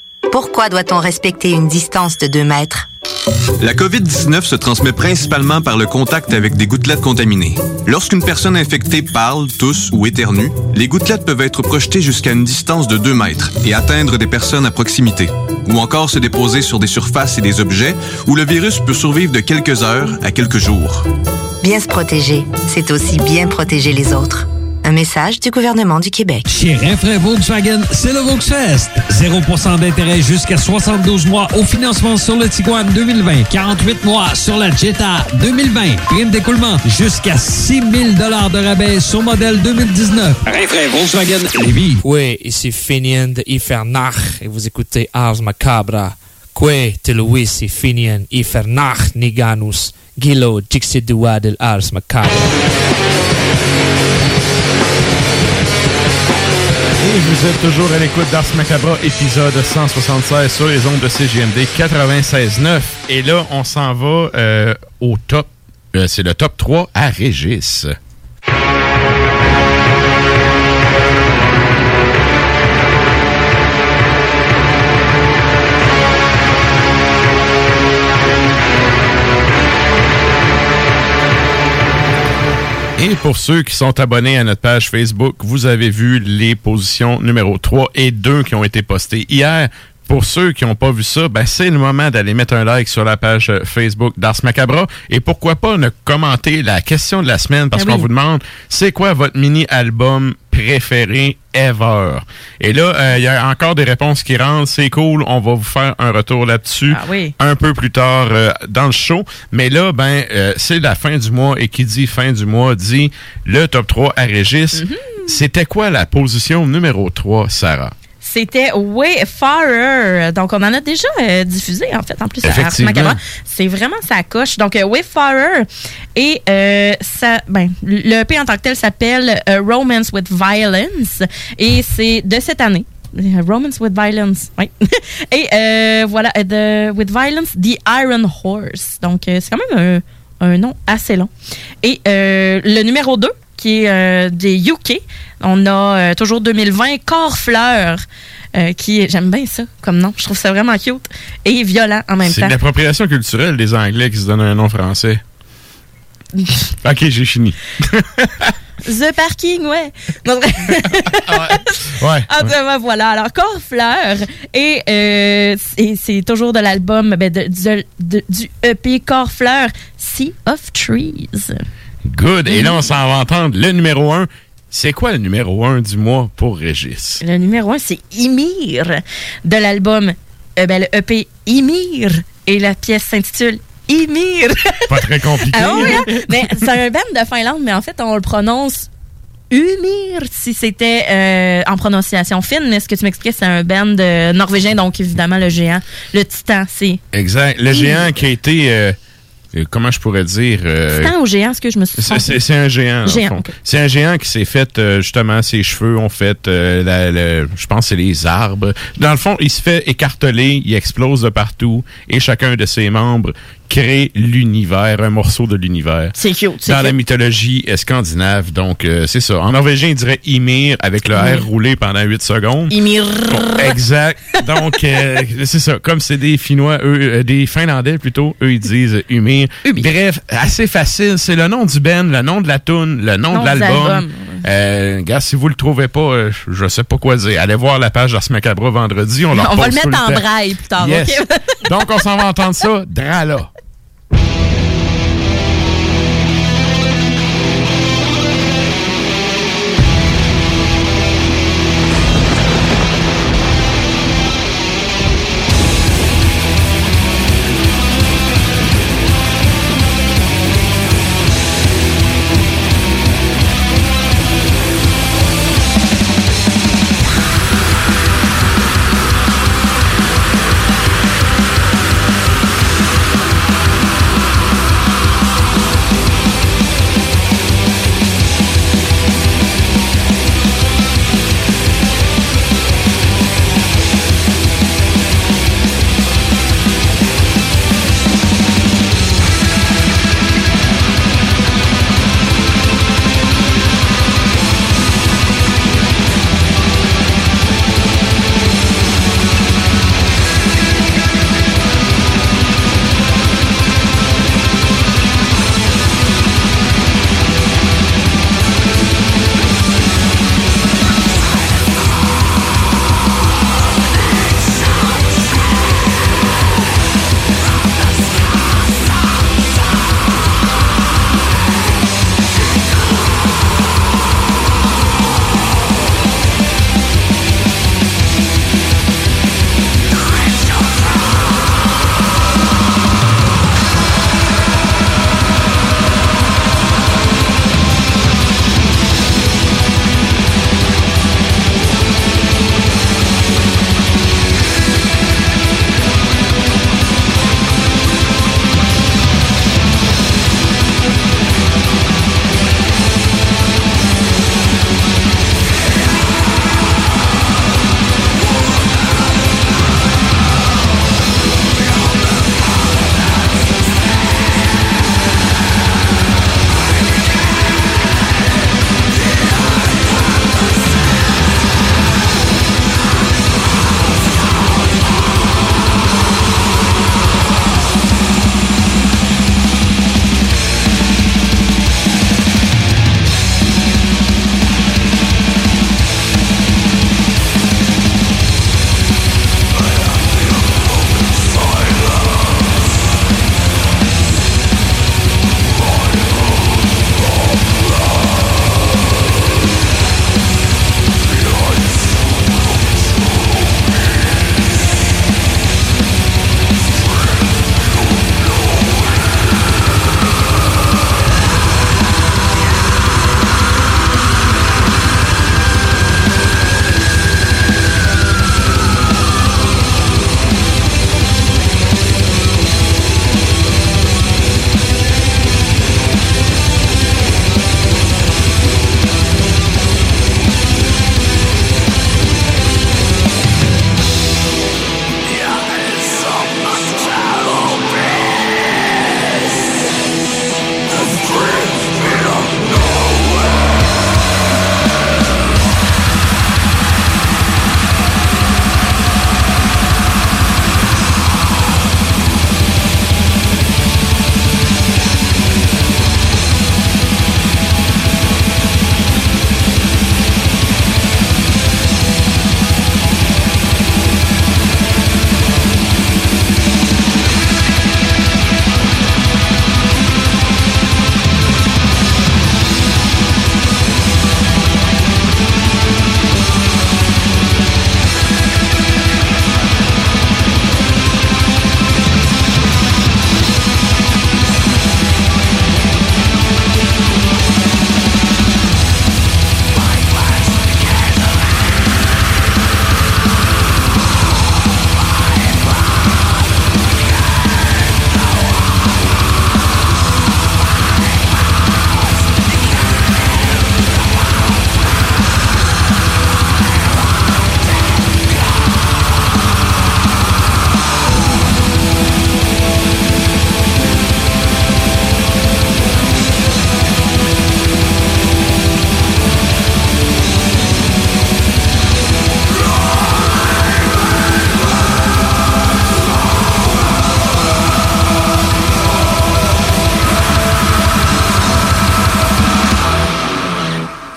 Pourquoi doit-on respecter une distance de 2 mètres? La COVID-19 se transmet principalement par le contact avec des gouttelettes contaminées. Lorsqu'une personne infectée parle, tousse ou éternue, les gouttelettes peuvent être projetées jusqu'à une distance de 2 mètres et atteindre des personnes à proximité, ou encore se déposer sur des surfaces et des objets où le virus peut survivre de quelques heures à quelques jours. Bien se protéger, c'est aussi bien protéger les autres. Un message du gouvernement du Québec. Chez Renfrais Volkswagen, c'est le Volksfest. 0% d'intérêt jusqu'à 72 mois au financement sur le Tiguan 2020. 48 mois sur la Jetta 2020. Prime d'écoulement jusqu'à 6 000 de rabais sur modèle 2019. Renfrais Volkswagen Lévis. Oui, ici Finian de Ifernach et vous écoutez Ars Macabra. Que te Luis et Finian Ifernach Niganus Gilo Dixidua del Ars Macabra. Et vous êtes toujours à l'écoute d'Ars Macabra, épisode 176 sur les ondes de CGMD 96.9. Et là, on s'en va euh, au top. Euh, C'est le top 3 à Régis. Et pour ceux qui sont abonnés à notre page Facebook, vous avez vu les positions numéro 3 et 2 qui ont été postées hier. Pour ceux qui n'ont pas vu ça, ben c'est le moment d'aller mettre un like sur la page euh, Facebook d'Ars Macabra. Et pourquoi pas ne commenter la question de la semaine parce Ah qu'on vous demande c'est quoi votre mini-album préféré ever? Et là, euh, il y a encore des réponses qui rentrent. C'est cool. On va vous faire un retour là-dessus Ah oui. un peu plus tard euh, dans le show. Mais là, ben, euh, c'est la fin du mois et qui dit fin du mois dit le top 3 à Régis. Mm-hmm. C'était quoi la position numéro 3, Sarah? C'était Wayfarer. Donc, on en a déjà euh, diffusé, en fait, en plus, à. C'est vraiment sa coche. Donc, euh, Wayfarer. Et euh, ça, ben, le EP en tant que tel s'appelle euh, Romance with Violence. Et c'est de cette année. Euh, Romance with Violence, oui. Et euh, voilà, euh, the, with Violence, The Iron Horse. Donc, euh, c'est quand même un, un nom assez long. Et euh, le numéro 2, qui est euh, des UK, on a euh, toujours 2020, Corfleur, euh, qui est- j'aime bien ça comme nom. Je trouve ça vraiment cute et violent en même C'est temps. l'appropriation culturelle des Anglais qui se donnent un nom français. OK, j'ai fini. The Parking, ouais. Vrai. Ouais. En tout cas, ben, voilà. Alors, Corfleur, et euh, c'est- c'est toujours de l'album ben, de- du, de- du EP Corfleur, Sea of Trees. Good. Et là, on s'en va entendre le numéro 1. C'est quoi le numéro 1 du mois pour Régis? Le numéro 1, c'est Ymir, de l'album, euh, ben, le EP Ymir, et la pièce s'intitule Ymir. Pas très compliqué. Ah oui, hein? Mais c'est un band de Finlande, mais en fait, on le prononce Umir si c'était euh, en prononciation fine. Mais ce que tu m'expliquais, c'est un band euh, norvégien, donc évidemment le géant, le titan, c'est Exact. Le géant qui a été. euh, comment je pourrais dire? euh, titan ou géant, ce que je me suis C'est- C'est c'est un géant. C'est un géant qui s'est fait, euh, justement, ses cheveux ont fait, euh, la- le- je pense, c'est les arbres. Dans le fond, il se fait écarteler, il explose de partout, et chacun de ses membres crée l'univers, un morceau de l'univers. C'est cute. Dans la mythologie scandinave, donc euh, c'est ça. En norvégien, il dirait Ymir avec le. R roulé pendant 8 secondes. Ymir. Bon, exact. Donc, euh, c'est ça. Comme c'est des Finnois, eux, euh, des Finlandais plutôt, eux, ils disent Ymir. Bref, assez facile. C'est le nom du band, le nom de la tune, le nom, Nom de l'album. Euh, gars, si vous le trouvez pas, euh, je sais pas quoi dire. Allez voir la page d'Ars Macabra vendredi. On, leur On va le mettre en braille plus tard, Yes. OK? Donc, on s'en va entendre ça. Drala.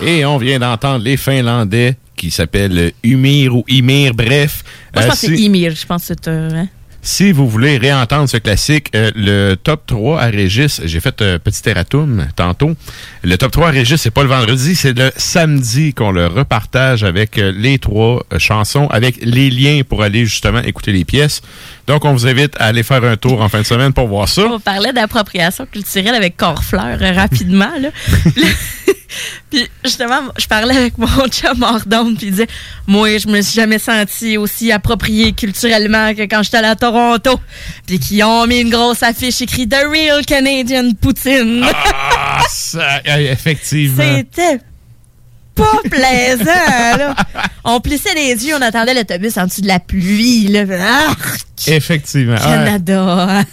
Et on vient d'entendre les Finlandais qui s'appellent Umir ou Ymir, bref. Moi, je Euh, pense que c'est Ymir. Je pense que c'est. euh, hein? si vous voulez réentendre ce classique, euh, le top 3 à Régis, j'ai fait un petit erratum tantôt. Le top 3 à Régis, c'est pas le vendredi, c'est le samedi qu'on le repartage avec euh, les trois euh, chansons, avec les liens pour aller justement écouter les pièces. Donc, on vous invite à aller faire un tour en fin de semaine pour voir ça. On parlait d'appropriation culturelle avec Corfleur euh, rapidement. Là. puis justement, je parlais avec mon chum hors d'onde, puis il disait Moi, je me suis jamais senti aussi approprié culturellement que quand j'étais à Toronto. Puis qu'ils ont mis une grosse affiche écrite The Real Canadian Poutine. Ah, ça, effectivement. C'était pas plaisant, là. On plissait les yeux, on attendait l'autobus en dessous de la pluie, là. Ah, Effectivement. Ouais. Canada.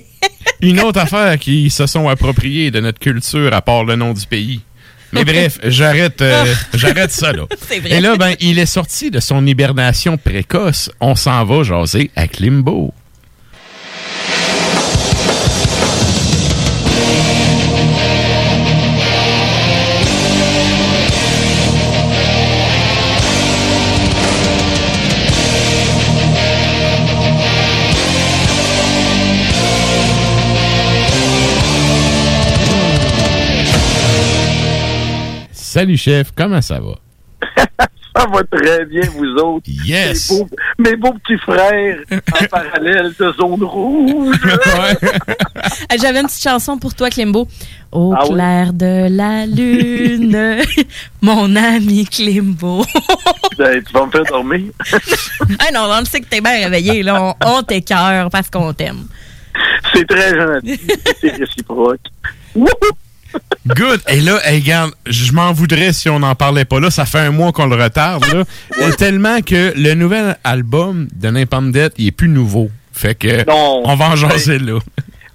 Une autre affaire qui se sont appropriées de notre culture à part le nom du pays. Mais bref, j'arrête euh, j'arrête ça là. Vrai. Et là, ben, il est sorti de son hibernation précoce. On s'en va jaser à Klimbo. Salut chef, comment ça va? Ça va très bien, vous autres. Yes! Mes beaux, mes beaux petits frères en parallèle de zone rouge. Ah, J'avais une petite chanson pour toi, Clembo. Au Ah oui? clair de la lune, mon ami Clembo. Ben, tu vas me faire dormir. ah non, on le sait que t'es bien réveillé, là. On, on t'écœure parce qu'on t'aime. C'est très gentil. C'est réciproque. Good. Et là, hey, regarde, je m'en voudrais si on n'en parlait pas là. Ça fait un mois qu'on le retarde, là. Tellement que le nouvel album de Napalm Death, il est plus nouveau. Fait que, Non. on va en jaser là.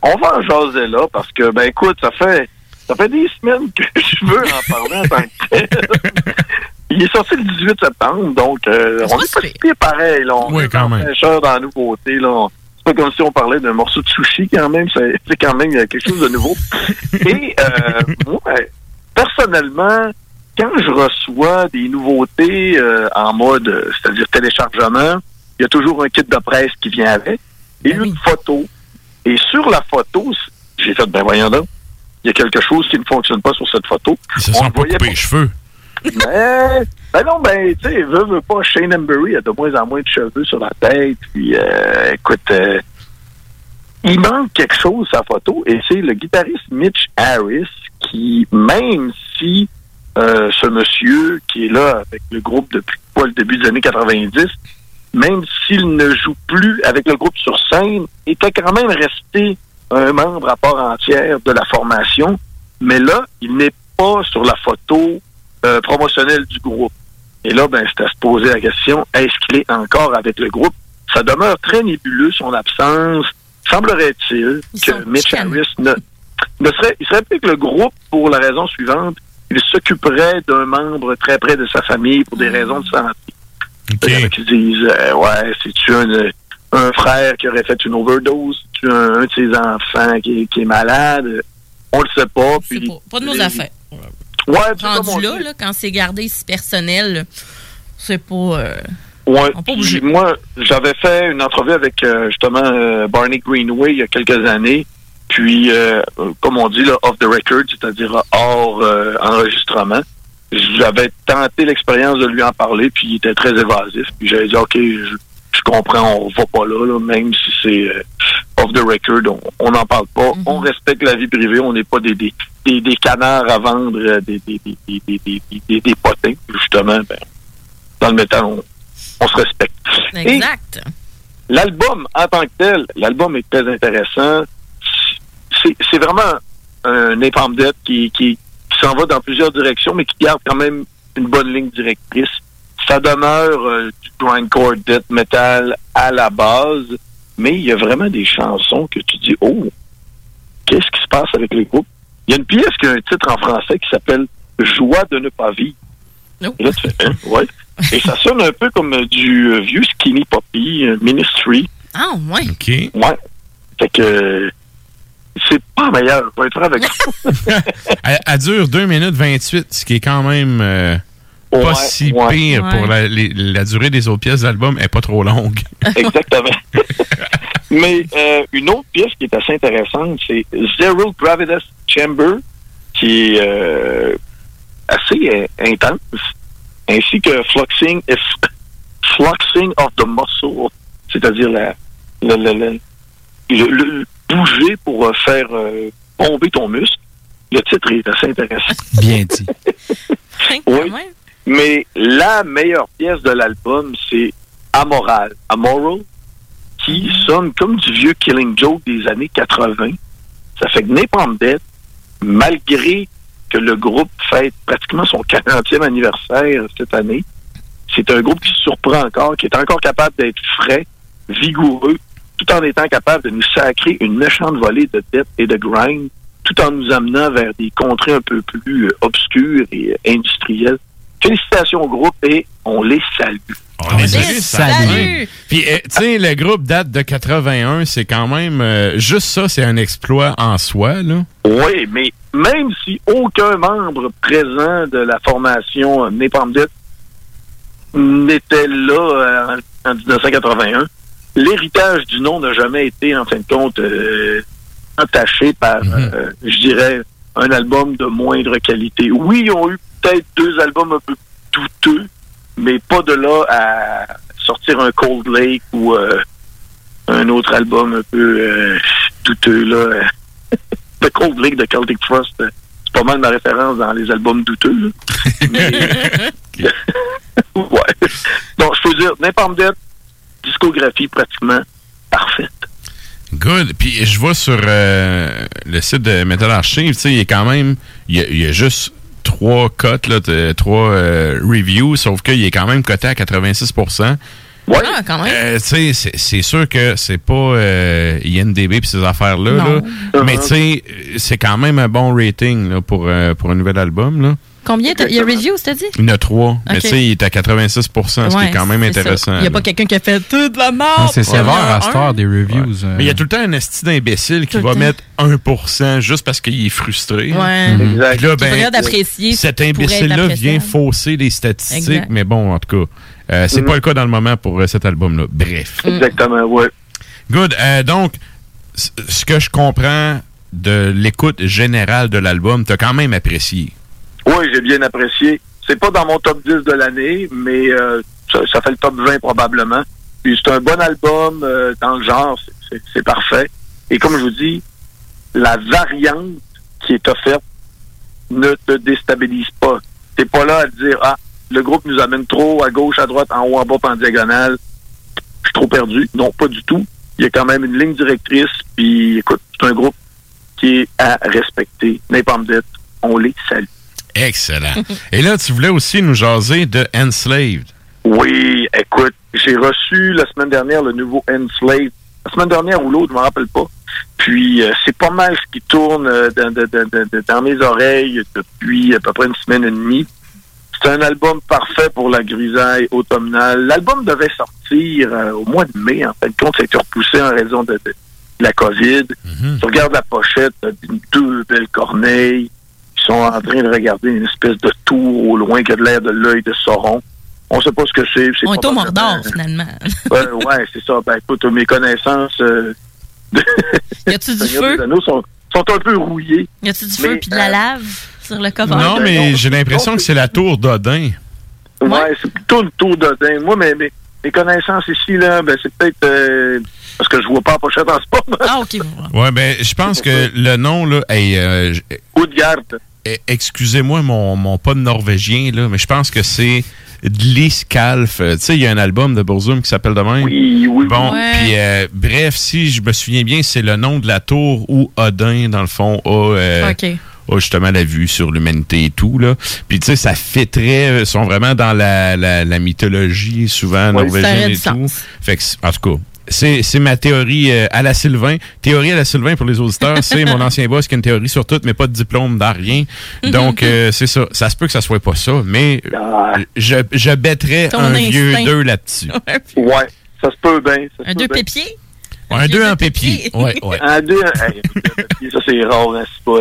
On va en jaser là parce que, ben écoute, ça fait, ça fait des semaines que je veux en parler en tant que tel. Il est sorti le 18 septembre, donc euh, on est pas pire pareil. Là. On Oui, est quand même. dans la nouveauté. Là. C'est pas comme si on parlait d'un morceau de sushi quand même. C'est quand même il y a quelque chose de nouveau. Et euh, moi, personnellement, quand je reçois des nouveautés euh, en mode, c'est-à-dire téléchargement, il y a toujours un kit de presse qui vient avec et une photo. Et sur la photo, j'ai fait, ben voyons donc, il y a quelque chose qui ne fonctionne pas sur cette photo. Ils se On sont pas voyait coupés les cheveux. mais, ben non, ben, tu sais, veut, veut pas, Shane Embury a de moins en moins de cheveux sur la tête, puis, euh, écoute, euh, il manque quelque chose la photo, et c'est le guitariste Mitch Harris qui, même si euh, ce monsieur qui est là avec le groupe depuis le début des années 90, même s'il ne joue plus avec le groupe sur scène, était quand même resté un membre à part entière de la formation, mais là, il n'est pas sur la photo euh, promotionnelle du groupe. Et là, ben, c'est à se poser la question, est-ce qu'il est encore avec le groupe? Ça demeure très nébuleux, son absence. Semblerait-il que Mitch Harris ne, ne serait, il serait plus que le groupe pour la raison suivante. Il s'occuperait d'un membre très près de sa famille pour des raisons de santé. Il y en a qui disent, euh, ouais, c'est-tu un, un frère qui aurait fait une overdose? C'est-tu un, un de ses enfants qui, est- qui est malade? On le sait pas. Puis, Pas de nos affaires. Ouais, Rendu là, là, quand c'est gardé si personnel, c'est pas. euh, Ouais. On peut pas bouger. Puis Moi, j'avais fait une entrevue avec euh, justement euh, Barney Greenway il y a quelques années. Puis, euh, comme on dit, là, off the record, c'est-à-dire hors enregistrement. J'avais tenté l'expérience de lui en parler, puis il était très évasif. Puis j'avais dit, OK, je comprends, on va pas là, là, même si c'est euh, off the record, on n'en parle pas. On respecte la vie privée, on n'est pas des, des, des, des canards à vendre, euh, des, des, des, des, des, des, des- des- des potins. Justement, ben, dans le métal, on, on se respecte. Exact. L'album en tant que tel, l'album est très intéressant. C'est c'est vraiment un Napalm Death qui, qui, qui s'en va dans plusieurs directions, mais qui garde quand même une bonne ligne directrice. Ça demeure euh, du grindcore death metal à la base, mais il y a vraiment des chansons que tu dis, oh, qu'est-ce qui se passe avec le groupe? Il y a une pièce qui a un titre en français qui s'appelle Joie de ne pas vivre. Et là, tu fais, hein, ouais. Et ça sonne un peu comme euh, du euh, vieux Skinny Poppy, euh, Ministry. Ah, ouais. OK. Ouais. Fait que c'est pas meilleur. Je vais être avec toi. Elle, elle dure 2 minutes 28, ce qui est quand même euh, pas Ouais, si ouais. pire pour la, les- la durée des autres pièces d'album. Est pas trop longue. Exactement. Mais euh, une autre pièce qui est assez intéressante, c'est Zero Gravitas Chamber, qui est euh, assez euh, intense, ainsi que Fluxing, if- Fluxing of the Muscle, c'est-à-dire la, le, bouger pour euh, faire euh, bomber ton muscle. Le titre est assez intéressant. Bien dit. Oui. Mais la meilleure pièce de l'album, c'est Amoral. Amoral, qui sonne comme du vieux Killing Joke des années 80. Ça fait que Napalm Death, malgré que le groupe fête pratiquement son 40e anniversaire cette année, c'est un groupe qui se surprend encore, qui est encore capable d'être frais, vigoureux, tout en étant capable de nous sacrer une méchante volée de death et de grind, tout en nous amenant vers des contrées un peu plus euh, obscures et euh, industrielles. Félicitations au groupe et on les salue. On les salue. Puis, euh, tu sais, le groupe date de 81, c'est quand même... euh, juste ça, c'est un exploit en soi, là. Oui, mais même si aucun membre présent de la formation euh, Napalm Death n'était là euh, en, en 1981, l'héritage du nom n'a jamais été, en fin de compte, euh, entaché par, euh, je dirais, un album de moindre qualité. Oui, ils ont eu peut-être deux albums un peu douteux, mais pas de là à sortir un Cold Lake ou euh, un autre album un peu euh, douteux, là. The Cold Lake de Celtic Frost, euh, c'est pas mal ma référence dans les albums douteux. là. Mais- ouais. Donc, je peux dire, n'importe Death, discographie pratiquement parfaite. Good. Puis je vois sur euh, le site de Metal Archive, tu sais, il y a quand même, il y a, il y a juste trois cotes, là, trois euh, reviews, sauf qu'il est quand même coté à 86 Ouais. Ah, quand même. Euh, tu sais, c'est- sûr que c'est pas euh, INDB puis ces affaires-là, là. mais tu sais, c'est quand même un bon rating là, pour, euh, pour un nouvel album. Là. Combien? T'as- il y a reviews, t'as dit? Il y en a trois, mais tu sais, il est à 86 ce qui est quand même intéressant. Il n'y a pas quelqu'un qui a fait toute la mort. Ah, c'est sévère avoir à cette heure des reviews. euh. Mais il y a tout le temps un esti d'imbécile qui Tout va temps. mettre 1% juste parce qu'il est frustré. Ouais. Mhm. Puis là, d'apprécier cet imbécile-là vient fausser les statistiques, Exact. mais bon, en tout cas, euh, c'est Mhm. pas le cas dans le moment pour euh, cet album-là. Bref. Exactement, ouais. Good. Euh, donc, ce que je comprends de l'écoute générale de l'album, t'as quand même apprécié. Oui, j'ai bien apprécié. C'est pas dans mon top 10 de l'année, mais euh, ça, fait le top 20 probablement. Puis c'est un bon album euh, dans le genre, c'est- parfait. Et comme je vous dis, la variante qui est offerte ne te déstabilise pas. T'es pas là à te dire ah le groupe nous amène trop à gauche, à droite, en haut, en bas, en diagonale. Je suis trop perdu. Non, pas du tout. Il y a quand même une ligne directrice. Puis écoute, c'est un groupe qui est à respecter. Death, on les salue. Excellent. Et là, tu voulais aussi nous jaser de Enslaved. Oui, écoute, j'ai reçu la semaine dernière le nouveau Enslaved. La semaine dernière ou l'autre, je me rappelle pas. Puis euh, c'est pas mal ce qui tourne euh, dans, dans- dans- dans- dans mes oreilles depuis à peu près une semaine et demie. C'est un album parfait pour la grisaille automnale. L'album devait sortir euh, au mois de mai. En fin de compte, ça a été repoussé en raison de, de- de la COVID. Tu regardes la pochette, belles corneilles qui sont en train de regarder une espèce de tour au loin qui a de l'air de l'œil de Sauron. On sait pas ce que c'est. c'est On est au Mordor, finalement. Ouais, ouais, c'est ça. Ben, écoute, mes connaissances euh, Y a-tu du feu? sont, sont un peu rouillées. Y a-tu du feu Mais, puis de la euh, lave sur le cover? Non, mais j'ai l'impression que c'est la tour d'Odin. Ouais, c'est plutôt une tour d'Odin. Moi, mes, mes, mes connaissances ici, là, ben, c'est peut-être euh, parce que je vois pas la pochette en ce moment. Ah, OK. Ouais, ben, je pense que le nom, là, hey, euh, eh, Excusez-moi mon, mon pas de norvégien, là, mais je pense que c'est Dliskalf. Euh, Tu sais, il y a un album de Burzum qui s'appelle de même. Oui, oui. Bon, puis euh, bref, si je me souviens bien, c'est le nom de la tour où Odin, dans le fond, a, euh, a justement la vue sur l'humanité et tout. Là. Puis tu sais, ça fait très... Ils sont vraiment dans la, la, la mythologie, souvent, Ouais, ça aurait norvégienne du et tout. sens. Fait que, en tout cas, c'est, c'est ma théorie euh, à la Sylvain. Théorie à la Sylvain pour les auditeurs, c'est mon ancien boss qui a une théorie sur tout, mais pas de diplôme dans rien. Donc, euh, c'est ça. Ça se peut que ça soit pas ça, mais Ah. je, je bêterais Ton un vieux deux là-dessus. Ouais, ça se peut bien. ça Un deux bien. pépiers? Un 2 en pépier. Ouais, ouais. Un 2 hey, écoute, ça c'est rare, hein, c'est pas.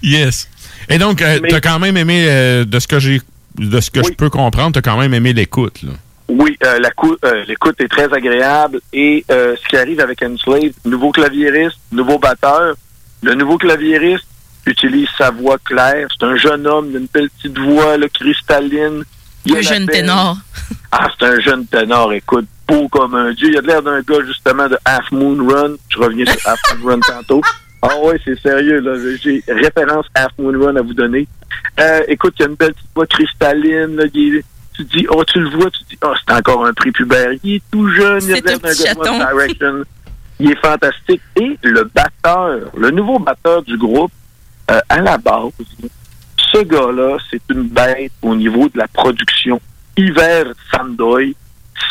Yes. Et donc, euh, Mais- t'as quand même aimé, euh, de ce que j'ai, de ce que je peux comprendre, t'as quand même aimé l'écoute, là. Oui, euh, la euh, l'écoute est très agréable et euh, ce qui arrive avec Enslave, nouveau claviériste, nouveau batteur. Le nouveau claviériste utilise sa voix claire. C'est un jeune homme d'une belle petite voix là, cristalline. Il Un jeune ténor. Ah, c'est un jeune ténor, écoute, beau comme un dieu. Il a l'air d'un gars, justement, de Half Moon Run. Je reviens sur Half Moon Run tantôt. Ah ouais, c'est sérieux, là. J'ai référence Half Moon Run à vous donner. Écoute, il y a une belle petite voix cristalline, là. Il est- tu dis, oh, tu le vois, tu dis, oh, c'est encore un prépubère. Il est tout jeune, il a l'air d'un. Direction. Il est fantastique. Et le batteur, le nouveau batteur du groupe, euh, à la base, ce gars-là, c'est une bête au niveau de la production. Hiver Sandoy,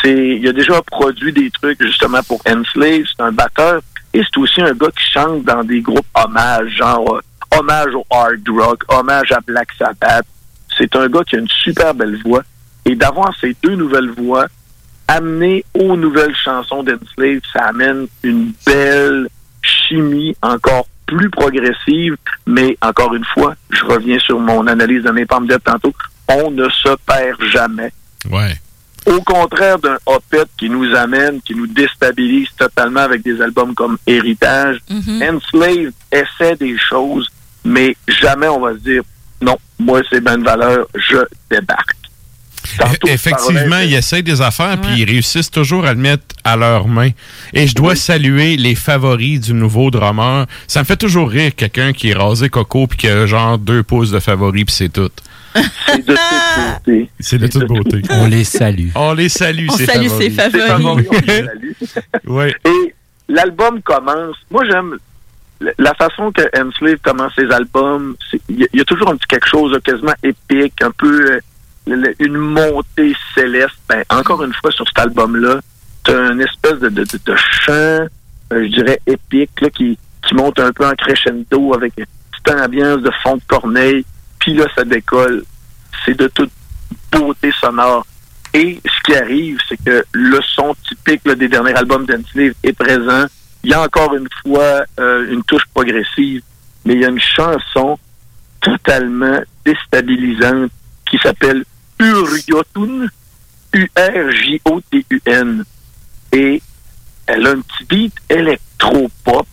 c'est, il a déjà produit des trucs justement pour Enslave, c'est un batteur, et c'est aussi un gars qui chante dans des groupes hommages, genre euh, hommage au hard rock, hommage à Black Sabbath. C'est un gars qui a une super belle voix, et d'avoir ces deux nouvelles voix amenées aux nouvelles chansons d'Enslave, ça amène une belle chimie encore plus progressive, mais encore une fois, je reviens sur mon analyse de mes pommes de tantôt, on ne se perd jamais. Ouais. Au contraire d'un Opet qui nous amène, qui nous déstabilise totalement avec des albums comme Héritage, Enslave essaie des choses, mais jamais on va se dire non, moi c'est bonne valeur, je débarque. Tantôt, Effectivement, ils essayent des affaires, puis ils réussissent toujours à le mettre à leurs mains. Et je dois saluer les favoris du nouveau drummer. Ça me fait toujours rire quelqu'un qui est rasé coco puis qui a genre deux pouces de favoris, puis c'est tout. C'est de toute beauté. C'est de toute beauté. On les salue. On les salue, On ces salue favoris. ses favoris. Ces favoris, on les salue. Ouais. Et l'album commence. Moi, j'aime la- façon que Enslave commence ses albums. Il y, a- il y a toujours un petit quelque chose de quasiment épique, un peu euh, une montée céleste. Ben, encore une fois, sur cet album-là, t'as une espèce de, de, chant, euh, je dirais, épique, là, qui, qui monte un peu en crescendo avec une petite ambiance de fond de corneille. Puis là, ça décolle. C'est de toute beauté sonore. Et ce qui arrive, c'est que le son typique des derniers albums d'Enslave est présent. Il y a encore une fois euh, une touche progressive, mais il y a une chanson totalement déstabilisante qui s'appelle Urjotun, U-R-J-O-T-U-N. Et elle a un petit beat électro-pop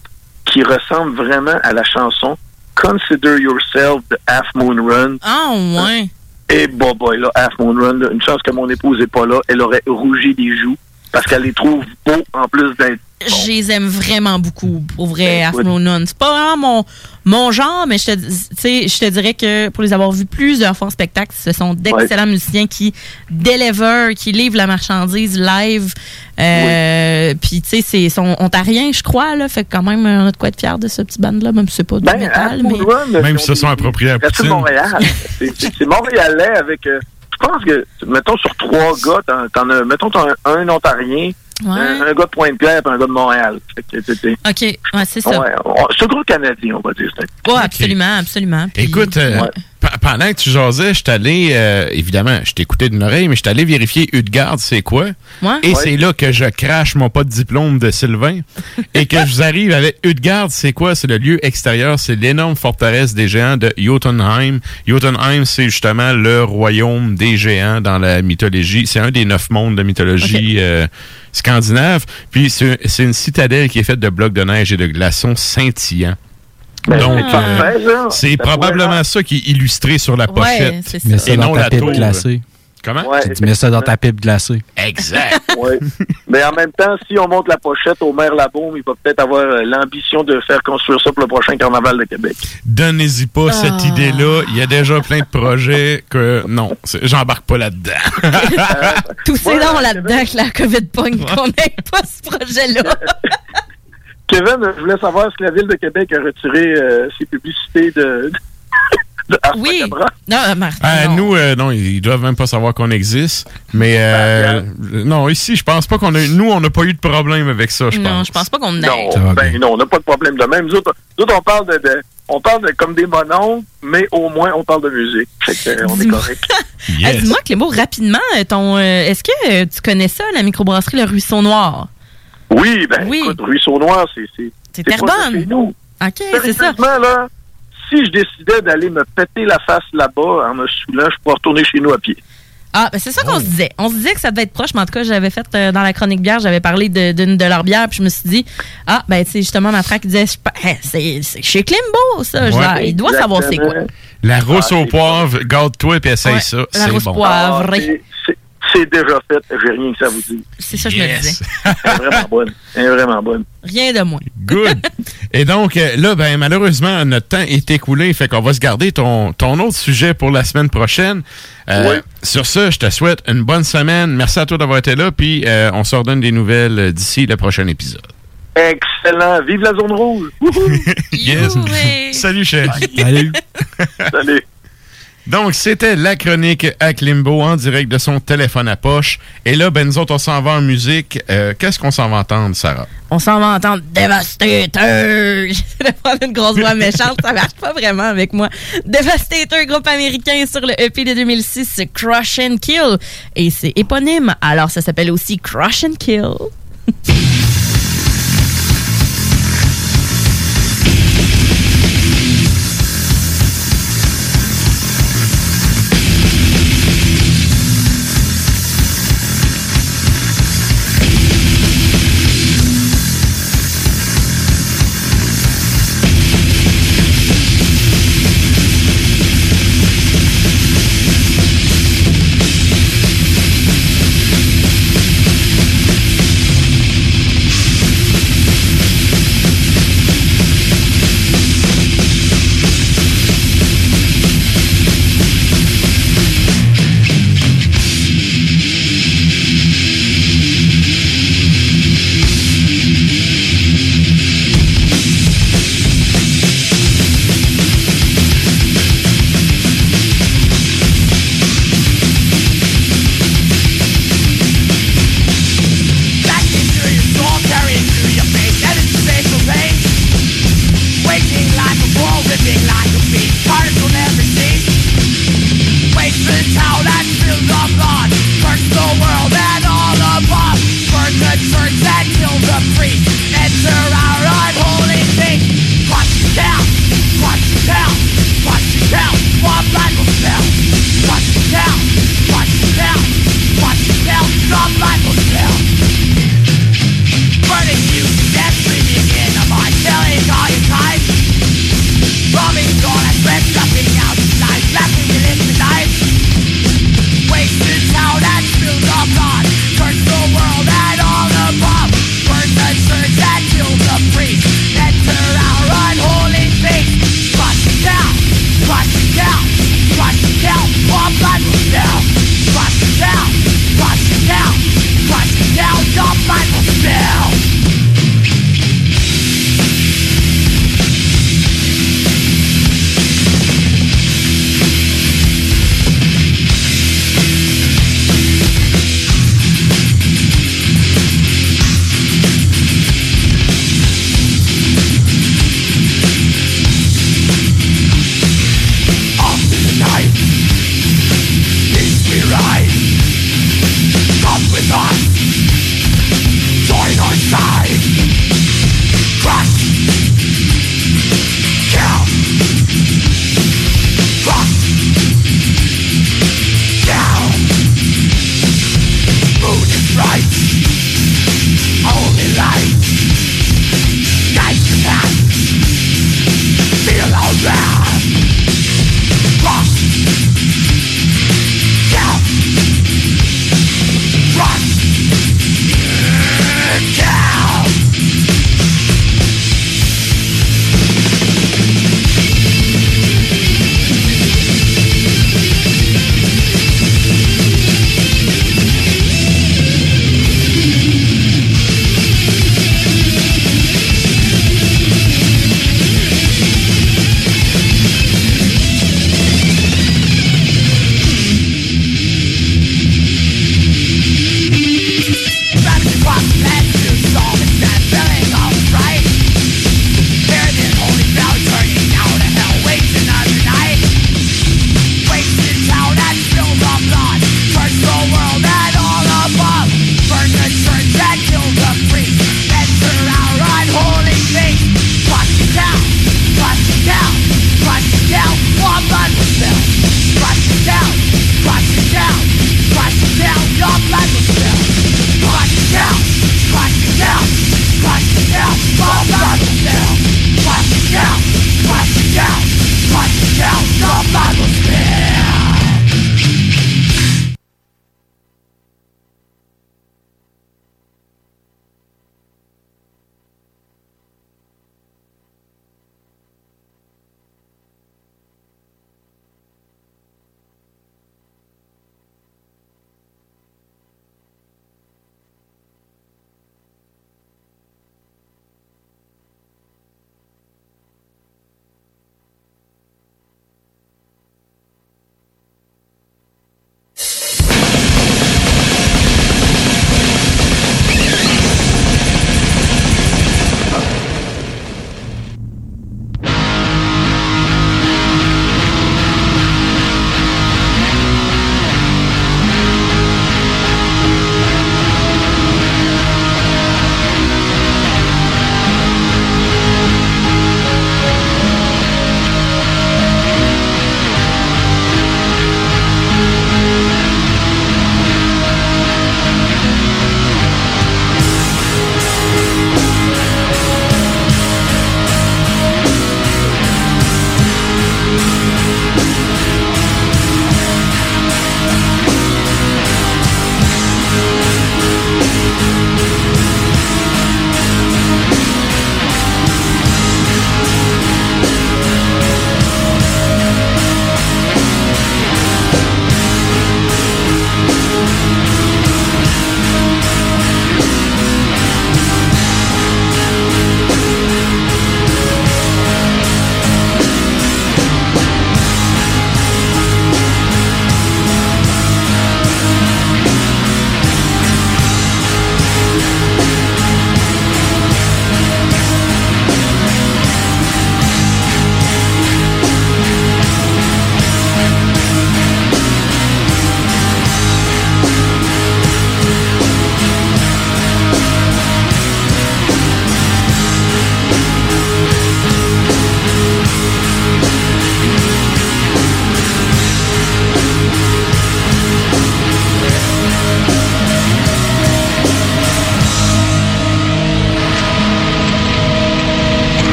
qui ressemble vraiment à la chanson Consider Yourself de Half Moon Run. Ah, ouais. Et bon, boy, là, Half Moon Run, une chance que mon épouse n'est pas là, elle aurait rougi des joues parce qu'elle les trouve beaux en plus d'être. Je les aime vraiment beaucoup, pour vrai, Ben, Run. C'est pas vraiment mon, mon genre, mais je te, tu sais, je te dirais que pour les avoir vus plusieurs fois en spectacle, ce sont d'excellents musiciens qui deliver, qui livrent la marchandise live. Euh, Puis, tu sais, c'est sont ontariens, je crois, là. Fait que quand même, on a de quoi être fier de ce petit band-là, même si c'est pas du Ben, métal. Mais... Même si se ont sont appropriés à Poutine. Montréal. C'est- montréalais avec. euh, je pense que, mettons, sur trois gars, t'en- t'en as, mettons, t'en as un Ontarien, Ouais. un, un gars de Pointe-Claire et un gars de Montréal. OK, ouais, c'est ça. ouais, on- c'est un gros Canadien, on va dire. Ouais, absolument, absolument. Puis- Écoute, euh, pendant que tu jasais, je suis allé, euh, évidemment, je t'écoutais d'une oreille, mais je suis allé vérifier Udgard, c'est quoi? Ouais. Et Ouais. c'est là que je crache mon pas de diplôme de Sylvain et que je vous arrive avec Udgard, c'est quoi? C'est le lieu extérieur, c'est l'énorme forteresse des géants de Jotunheim. Jotunheim, c'est justement le royaume des géants dans la mythologie. C'est un des neuf mondes de mythologie euh, scandinave. Puis c'est une citadelle qui est faite de blocs de neige et de glaçons scintillants. Ben, Donc, c'est Ça probablement ça qui est illustré sur la Ouais, pochette. c'est Mets ça Et dans non ta la tour. glacée. Comment? Ouais, Tu mets ça dans ta pipe glacée. Exact. Ouais. Mais en même temps, si on monte la pochette au maire Labaume, il va peut-être avoir euh, l'ambition de faire construire ça pour le prochain carnaval de Québec. Donnez-y pas cette Ah. idée-là. Il y a déjà plein de projets que non, j'embarque pas là-dedans. Toussez Ouais, donc là-dedans que la COVID pogne qu'on n'ait pas ce projet-là. Kevin, je voulais savoir est-ce que la Ville de Québec a retiré euh, ses publicités de, Oui. Non, euh, Martin, Euh, non. nous, euh, non, ils doivent même pas savoir qu'on existe. Mais euh, non, ici, je pense pas qu'on a. Nous, on n'a pas eu de problème avec ça, je non, pense. je pense pas qu'on ait. Non, ben non, on n'a pas de problème de même. Nous autres, nous autres, on parle de, de- on parle de, comme des mononcles, mais au moins on parle de musique. Fait que, euh, on est correct. Yes. Dis-moi, Clément, rapidement, euh, ton, est-ce que euh, tu connais ça, la microbrasserie Le Ruisseau Noir? Oui, ben écoute, Ruisseau Noir, c'est... C'est C'est proche de Terrebonne. chez nous. OK, c'est ça. Là, si je décidais d'aller me péter la face là-bas en me saoulant, je pourrais retourner chez nous à pied. Ah, ben c'est ça qu'on se disait. On se disait que ça devait être proche, mais en tout cas, j'avais fait euh, dans la chronique bière, j'avais parlé de- d'une de, leurs bières, puis je me suis dit, ah, ben, tu sais, justement, ma frère qui disait, Je- hein, c'est c'est chez Klimbo, ça. Ouais. ah, il doit savoir c'est quoi. La rousse au poivre, garde-toi puis essaye ça. la C'est rousse bon. poivrée. Ah, c'est- déjà fait, j'ai rien que ça vous dire. C'est ça que je me disais. Elle est vraiment bonne. Elle est vraiment bonne. Rien de moins. Good. Et donc, euh, là, ben, malheureusement, notre temps est écoulé. Fait qu'on va se garder ton, ton autre sujet pour la semaine prochaine. Euh, Oui. Sur ce, je te souhaite une bonne semaine. Merci à toi d'avoir été là. Puis, euh, on se redonne des nouvelles d'ici le prochain épisode. Excellent. Vive la zone rouge. Yes. Salut, chef. Salut. Salut. Donc, c'était la chronique à Klimbo en direct de son téléphone à poche. Et là, ben, nous autres, on s'en va en musique. Euh, Qu'est-ce qu'on s'en va entendre, Sarah? On s'en va entendre Devastator. J'essaie de prendre une grosse voix méchante, ça marche pas vraiment avec moi. Devastator, groupe américain sur le EP de 2006, Crush and Kill. Et c'est éponyme, alors ça s'appelle aussi Crush and Kill.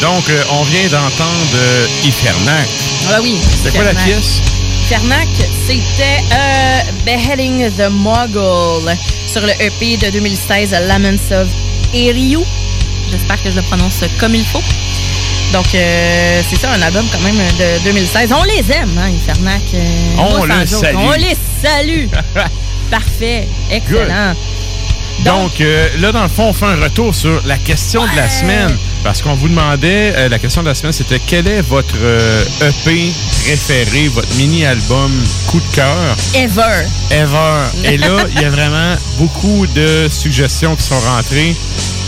Donc, euh, on vient d'entendre euh, Ifernac. Ah oui. C'était quoi la pièce? Fernac, c'était euh, Beheading the Mogul sur le EP de 2016, Laments of Eriu. J'espère que je le prononce comme il faut. Donc, euh, c'est ça, un album quand même de 2016. On les aime, hein, Infernac. euh, On moi, sans le joke. salue. On les salue. Parfait. Excellent. Donc, euh, là, dans le fond, on fait un retour sur la question de la semaine. Parce qu'on vous demandait, euh, la question de la semaine, c'était quel est votre euh, EP préféré, votre mini-album coup de cœur? Ever. ever. Et là, il y a vraiment beaucoup de suggestions qui sont rentrées.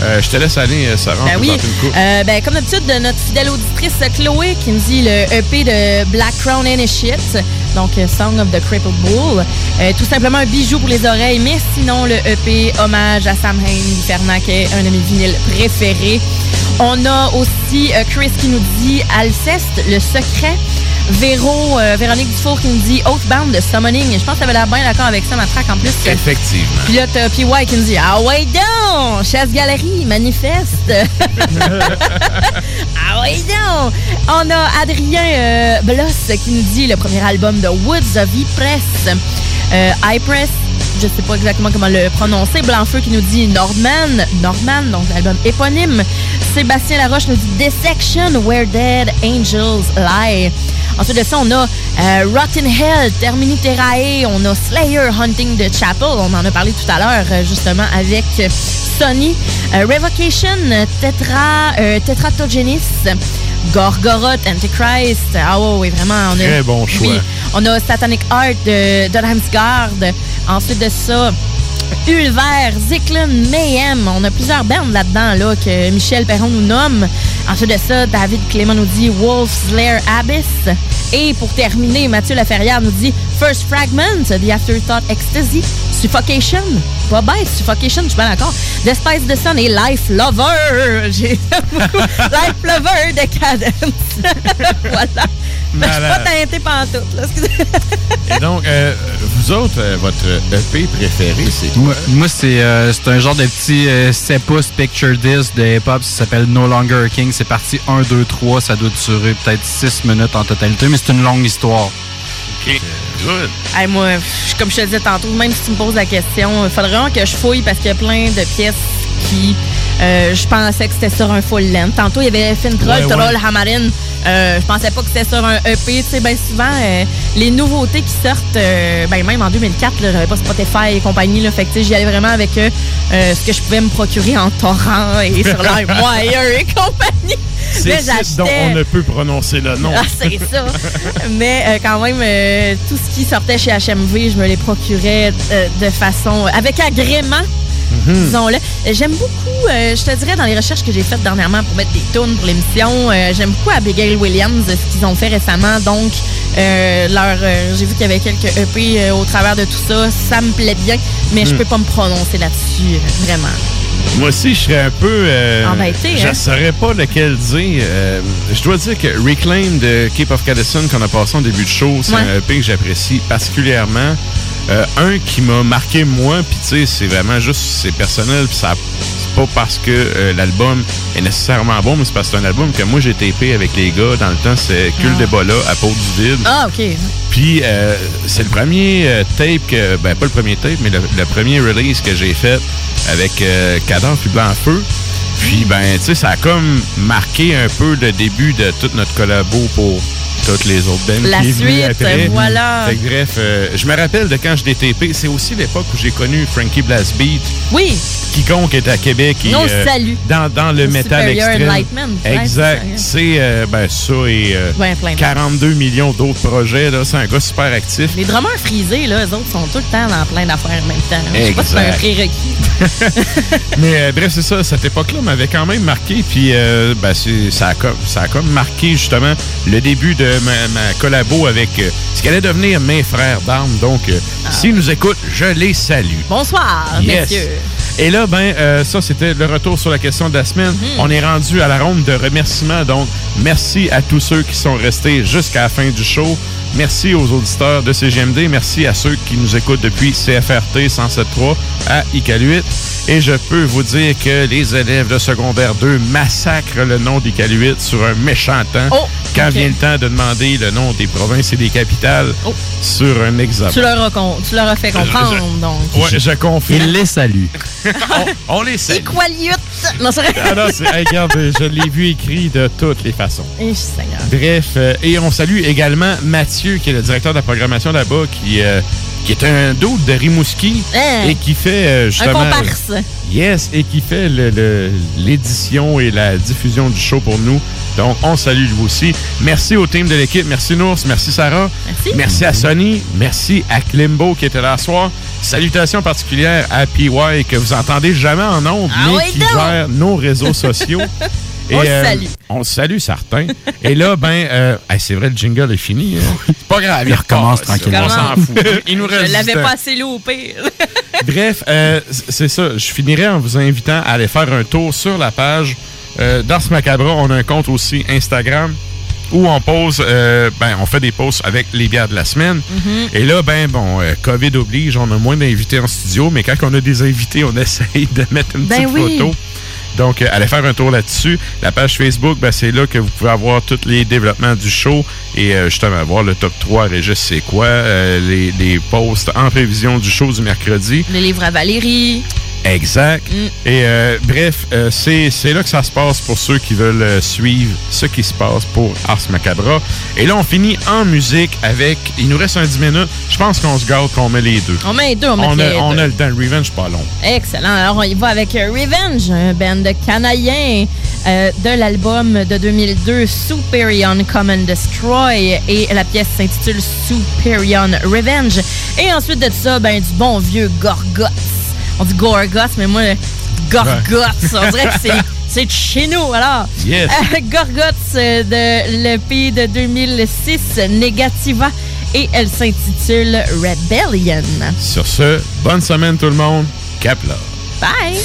Euh, je te laisse aller, euh, Sarah, Ben oui. une. Euh, ben, comme d'habitude, de notre fidèle auditrice Chloé qui me dit le EP de Black Crown and Shit, donc euh, Song of the Crippled Bull. Euh, tout simplement un bijou pour les oreilles, mais sinon le EP hommage à Sam Hain, Fernac est un de mes vinyles préférés. On a aussi euh, Chris qui nous dit Alceste, le secret. Véro, euh, Véronique Dufour qui nous dit Oathbound de Summoning. Je pense que ça avait l'air bien d'accord avec ça, ma track en plus. Effectivement. Puis là, t'as PY qui me dit Ah ouais, donc Chasse Galerie, manifeste Ah ouais, donc On a Adrien euh, Bloss qui nous dit le premier album de Woods of E-Press. Euh, I-Press, je sais pas exactement comment le prononcer. Blanfeu qui nous dit Nordman, Nordman, donc l'album éponyme. Sébastien Laroche nous dit Dissection, Where Dead Angels Lie. Ensuite de ça, on a euh, Rotten Hell, Termini Terrae, on a Slayer Hunting the Chapel, on en a parlé tout à l'heure euh, justement avec euh, Sony, Euh, Revocation, Tetra, euh, Tetratogenis, Gorgoroth, Antichrist. Ah ouais, oui, vraiment. On a, Très bon choix. Oui, on a Satanic Art de Donhamsgard. Ensuite de ça, Ulver, Zicklin, Mayhem. On a plusieurs bandes là-dedans là, que Michel Perron nous nomme. Ensuite de ça, David Clément nous dit Wolf's Lair Abyss. Et pour terminer, Mathieu Laferrière nous dit First Fragment, The Afterthought Ecstasy, Suffocation. Pas bête, Suffocation, je suis pas d'accord. Despise the Sun et Life Lover. J'ai beaucoup. Life Lover de Cadence. voilà. Je suis pas teintée pantoute. Là. Et donc, euh, vous autres, euh, votre EP préféré, c'est Moi, moi, c'est euh, c'est un genre de petit euh, 7 pouces picture disc de hip-hop. Ça s'appelle No Longer a King. C'est parti 1, 2, 3. Ça doit durer peut-être 6 minutes en totalité, mais c'est une longue histoire. OK. Good. Hey, moi, je- comme je te disais tantôt, même si tu me poses la question, il faudrait vraiment que je fouille parce qu'il y a plein de pièces qui. Euh, je pensais que c'était sur un full length. Tantôt, il y avait Fin Troll, Ouais, ouais. Troll, Hamarin. Euh, je pensais pas que c'était sur un EP. Tu sais, bien souvent, euh, les nouveautés qui sortent, ben, même en 2004, là, j'avais pas Spotify et compagnie. Là, fait que j'y allais vraiment avec ce que je pouvais me procurer en torrent et sur LimeWire et compagnie. C'est dont on ne peut prononcer le nom. ah, c'est ça. Mais euh, quand même, euh, tout ce qui sortait chez HMV, je me les procurais euh, de façon. avec agrément. Disons-le. J'aime beaucoup, euh, je te dirais, dans les recherches que j'ai faites dernièrement pour mettre des tunes pour l'émission, euh, j'aime beaucoup Abigail Williams, ce qu'ils ont fait récemment. Donc, euh, leur, j'ai vu qu'il y avait quelques EP au travers de tout ça. Ça me plaît bien, mais je Mhm. peux pas me prononcer là-dessus, vraiment. Moi aussi, je serais un peu. euh, Embêté, Je hein? saurais pas lequel dire. Euh, je dois dire que Reclaim de Cape of Cadison, qu'on a passé en début de show, c'est Ouais. un EP que j'apprécie particulièrement. Euh, un qui m'a marqué moi, puis tu sais, c'est vraiment juste, c'est personnel, puis ça, c'est pas parce que euh, l'album est nécessairement bon, mais c'est parce que c'est un album que moi j'ai tapé avec les gars dans le temps, c'est Cul Ah. d'Ebola à Peau du Vide. Ah, OK. Puis euh, c'est le premier euh, tape que ben pas le premier tape mais le, le premier release que j'ai fait avec Cadence puis Blanc Feu. Puis ben tu sais ça a comme marqué un peu le début de toute notre collabo pour toutes les autres bands La qui suite, après. voilà. Fait que bref, euh, je me rappelle de quand je l'ai tapé, c'est aussi l'époque où j'ai connu Frankie Blastbeat. Oui. Quiconque est à Québec et On le euh, salue. dans, dans le Le métal extrême. Exact. c'est euh, ben ça et euh, Ouais, plein de- 42 millions d'autres projets là, c'est un gars super actif. Les drummers frisés, là, eux autres, sont tout le temps dans plein d'affaires en même temps. Je sais pas si c'est un prérequis. Mais bref, c'est ça. Cette époque-là m'avait quand même marqué. Puis euh, ben, ça, a comme, ça a comme marqué justement le début de ma, ma collabo avec euh, ce qu'allait devenir mes frères d'armes. Donc, euh, s'ils nous écoutent, je les salue. Bonsoir, Yes. messieurs. Et là, ben, euh, ça, c'était le retour sur la question de la semaine. On est rendu à la ronde de remerciements. Donc, merci à tous ceux qui sont restés jusqu'à la fin du show. Merci aux auditeurs de CGMD. Merci à ceux qui nous écoutent depuis CFRT 107.3 à Iqaluit. Et je peux vous dire que les élèves de secondaire 2 massacrent le nom d'Iqaluit sur un méchant temps Oh, quand vient le temps de demander le nom des provinces et des capitales sur un examen. Tu leur as, con- tu leur as fait comprendre, donc. Ouais, je confirme. Il les salue. on, on les salue. Equaliute! Non, c'est vrai. Ah non, c'est- hey, regarde, je l'ai vu écrit de toutes les façons. Eh, Seigneur. Bref, euh, et on salue également Mathieu, qui est le directeur de la programmation là-bas, qui, euh, qui est un doute de Rimouski Hein? et qui fait euh, Un justement... comparse. Yes, et qui fait le- le- l'édition et la diffusion du show pour nous. Donc, on salue lui aussi. Merci au team de l'équipe. Merci Nours. Merci Sarah. Merci. Merci à Sony. Merci à Klimbo qui était là ce soir. Salutations particulières à PY que vous entendez jamais en ondes, Ah mais oui, qui donc! gère nos réseaux sociaux. On le salue. On le salue, certains. Et là, ben, euh, hey, c'est vrai, le jingle est fini. hein. C'est pas grave, il, Il recommence tranquillement. On s'en fout. Il nous reste Je l'avais pas assez loupé. Bref, euh, c'est ça. Je finirai en vous invitant à aller faire un tour sur la page euh, d'Ars Macabra. On a un compte aussi Instagram où on pose, euh, ben, on fait des posts avec les bières de la semaine. Mhm. Et là, ben, bon, euh, COVID oblige, on a moins d'invités en studio, mais quand on a des invités, on essaye de mettre une Ben petite oui. photo. Donc, euh, allez faire un tour là-dessus. La page Facebook, ben, c'est là que vous pouvez avoir tous les développements du show et euh, justement voir le top 3 Régis c'est quoi, euh, les, les posts en prévision du show du mercredi. Le livre à Valérie. Exact. Mm. Et euh, bref, euh, c'est là que ça se passe pour ceux qui veulent euh, suivre ce qui se passe pour Ars Macabra. Et là, on finit en musique avec. Il nous reste un 10 minutes. Je pense qu'on se garde qu'on met les deux. On met les deux, on met On les a, on deux. a le temps. Revenge, pas long. Excellent. Alors, on y va avec Revenge, un band canadien euh, de l'album de 2002 Superion Come and Destroy. Et la pièce s'intitule Superion Revenge. Et ensuite de ça, ben, du bon vieux Gorgoth. On dit Gorgoth, mais moi, Gorgoth, on dirait que c'est. C'est de chez nous, alors. Yes. Euh, Gorgoth euh, de l'EP de 2006, Negativa, et elle s'intitule Rebellion. Sur ce, bonne semaine tout le monde. Cap là. Bye!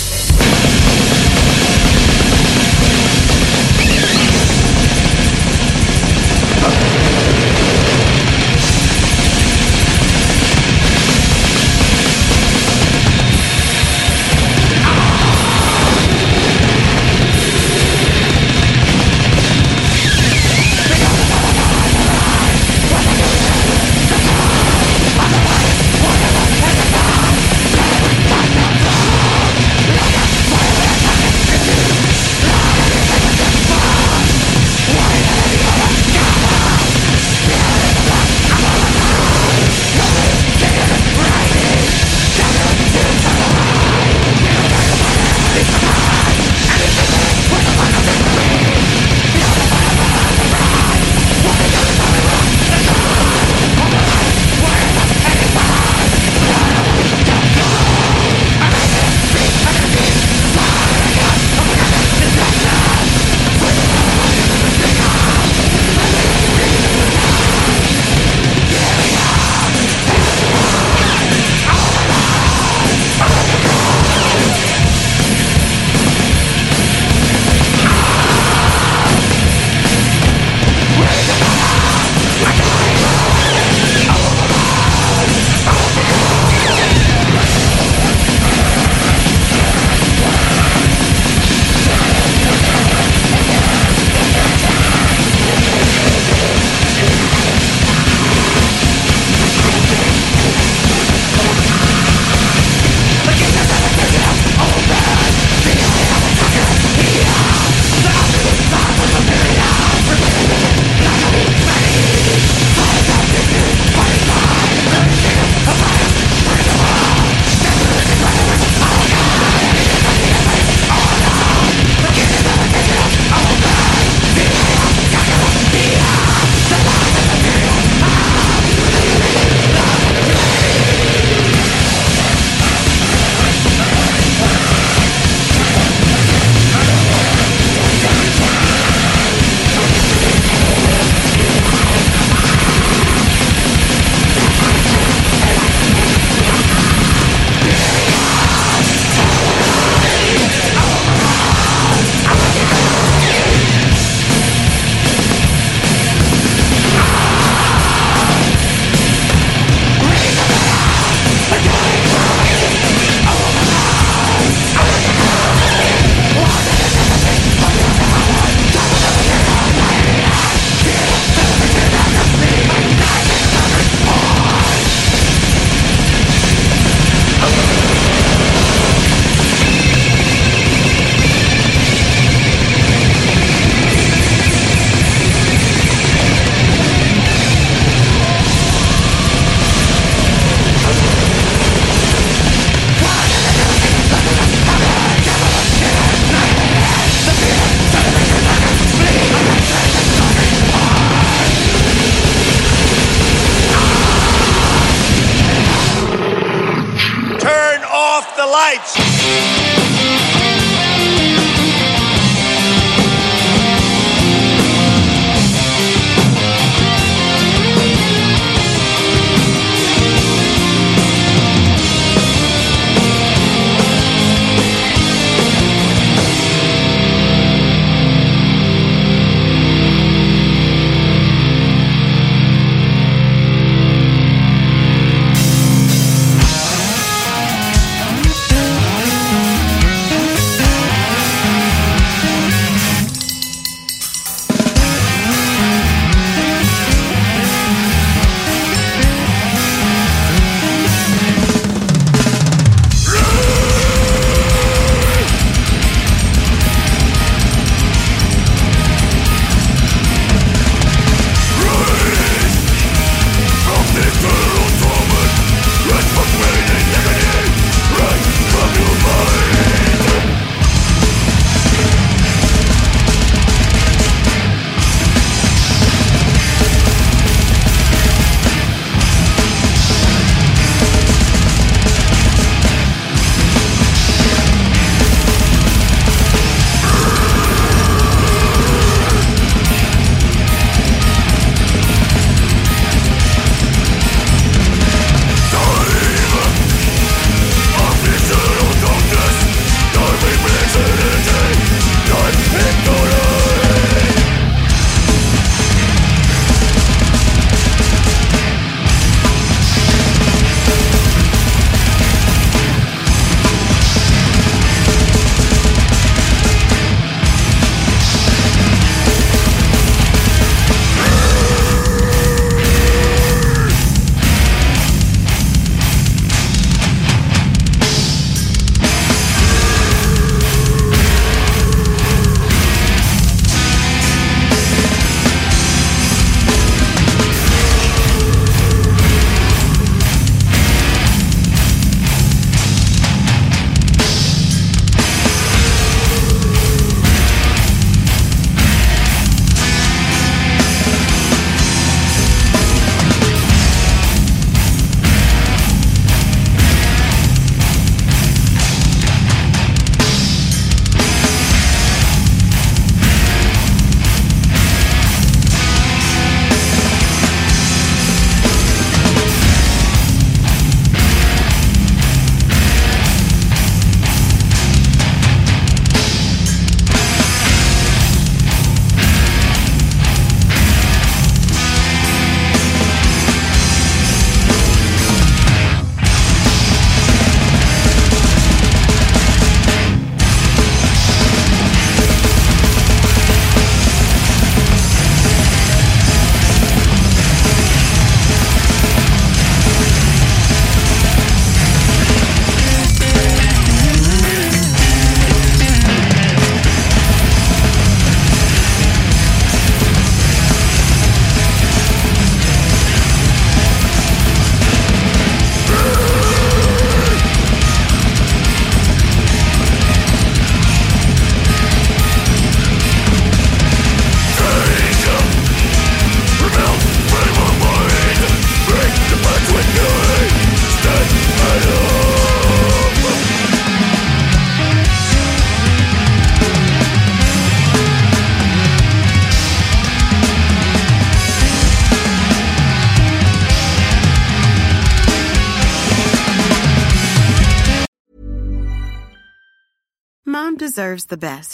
The best,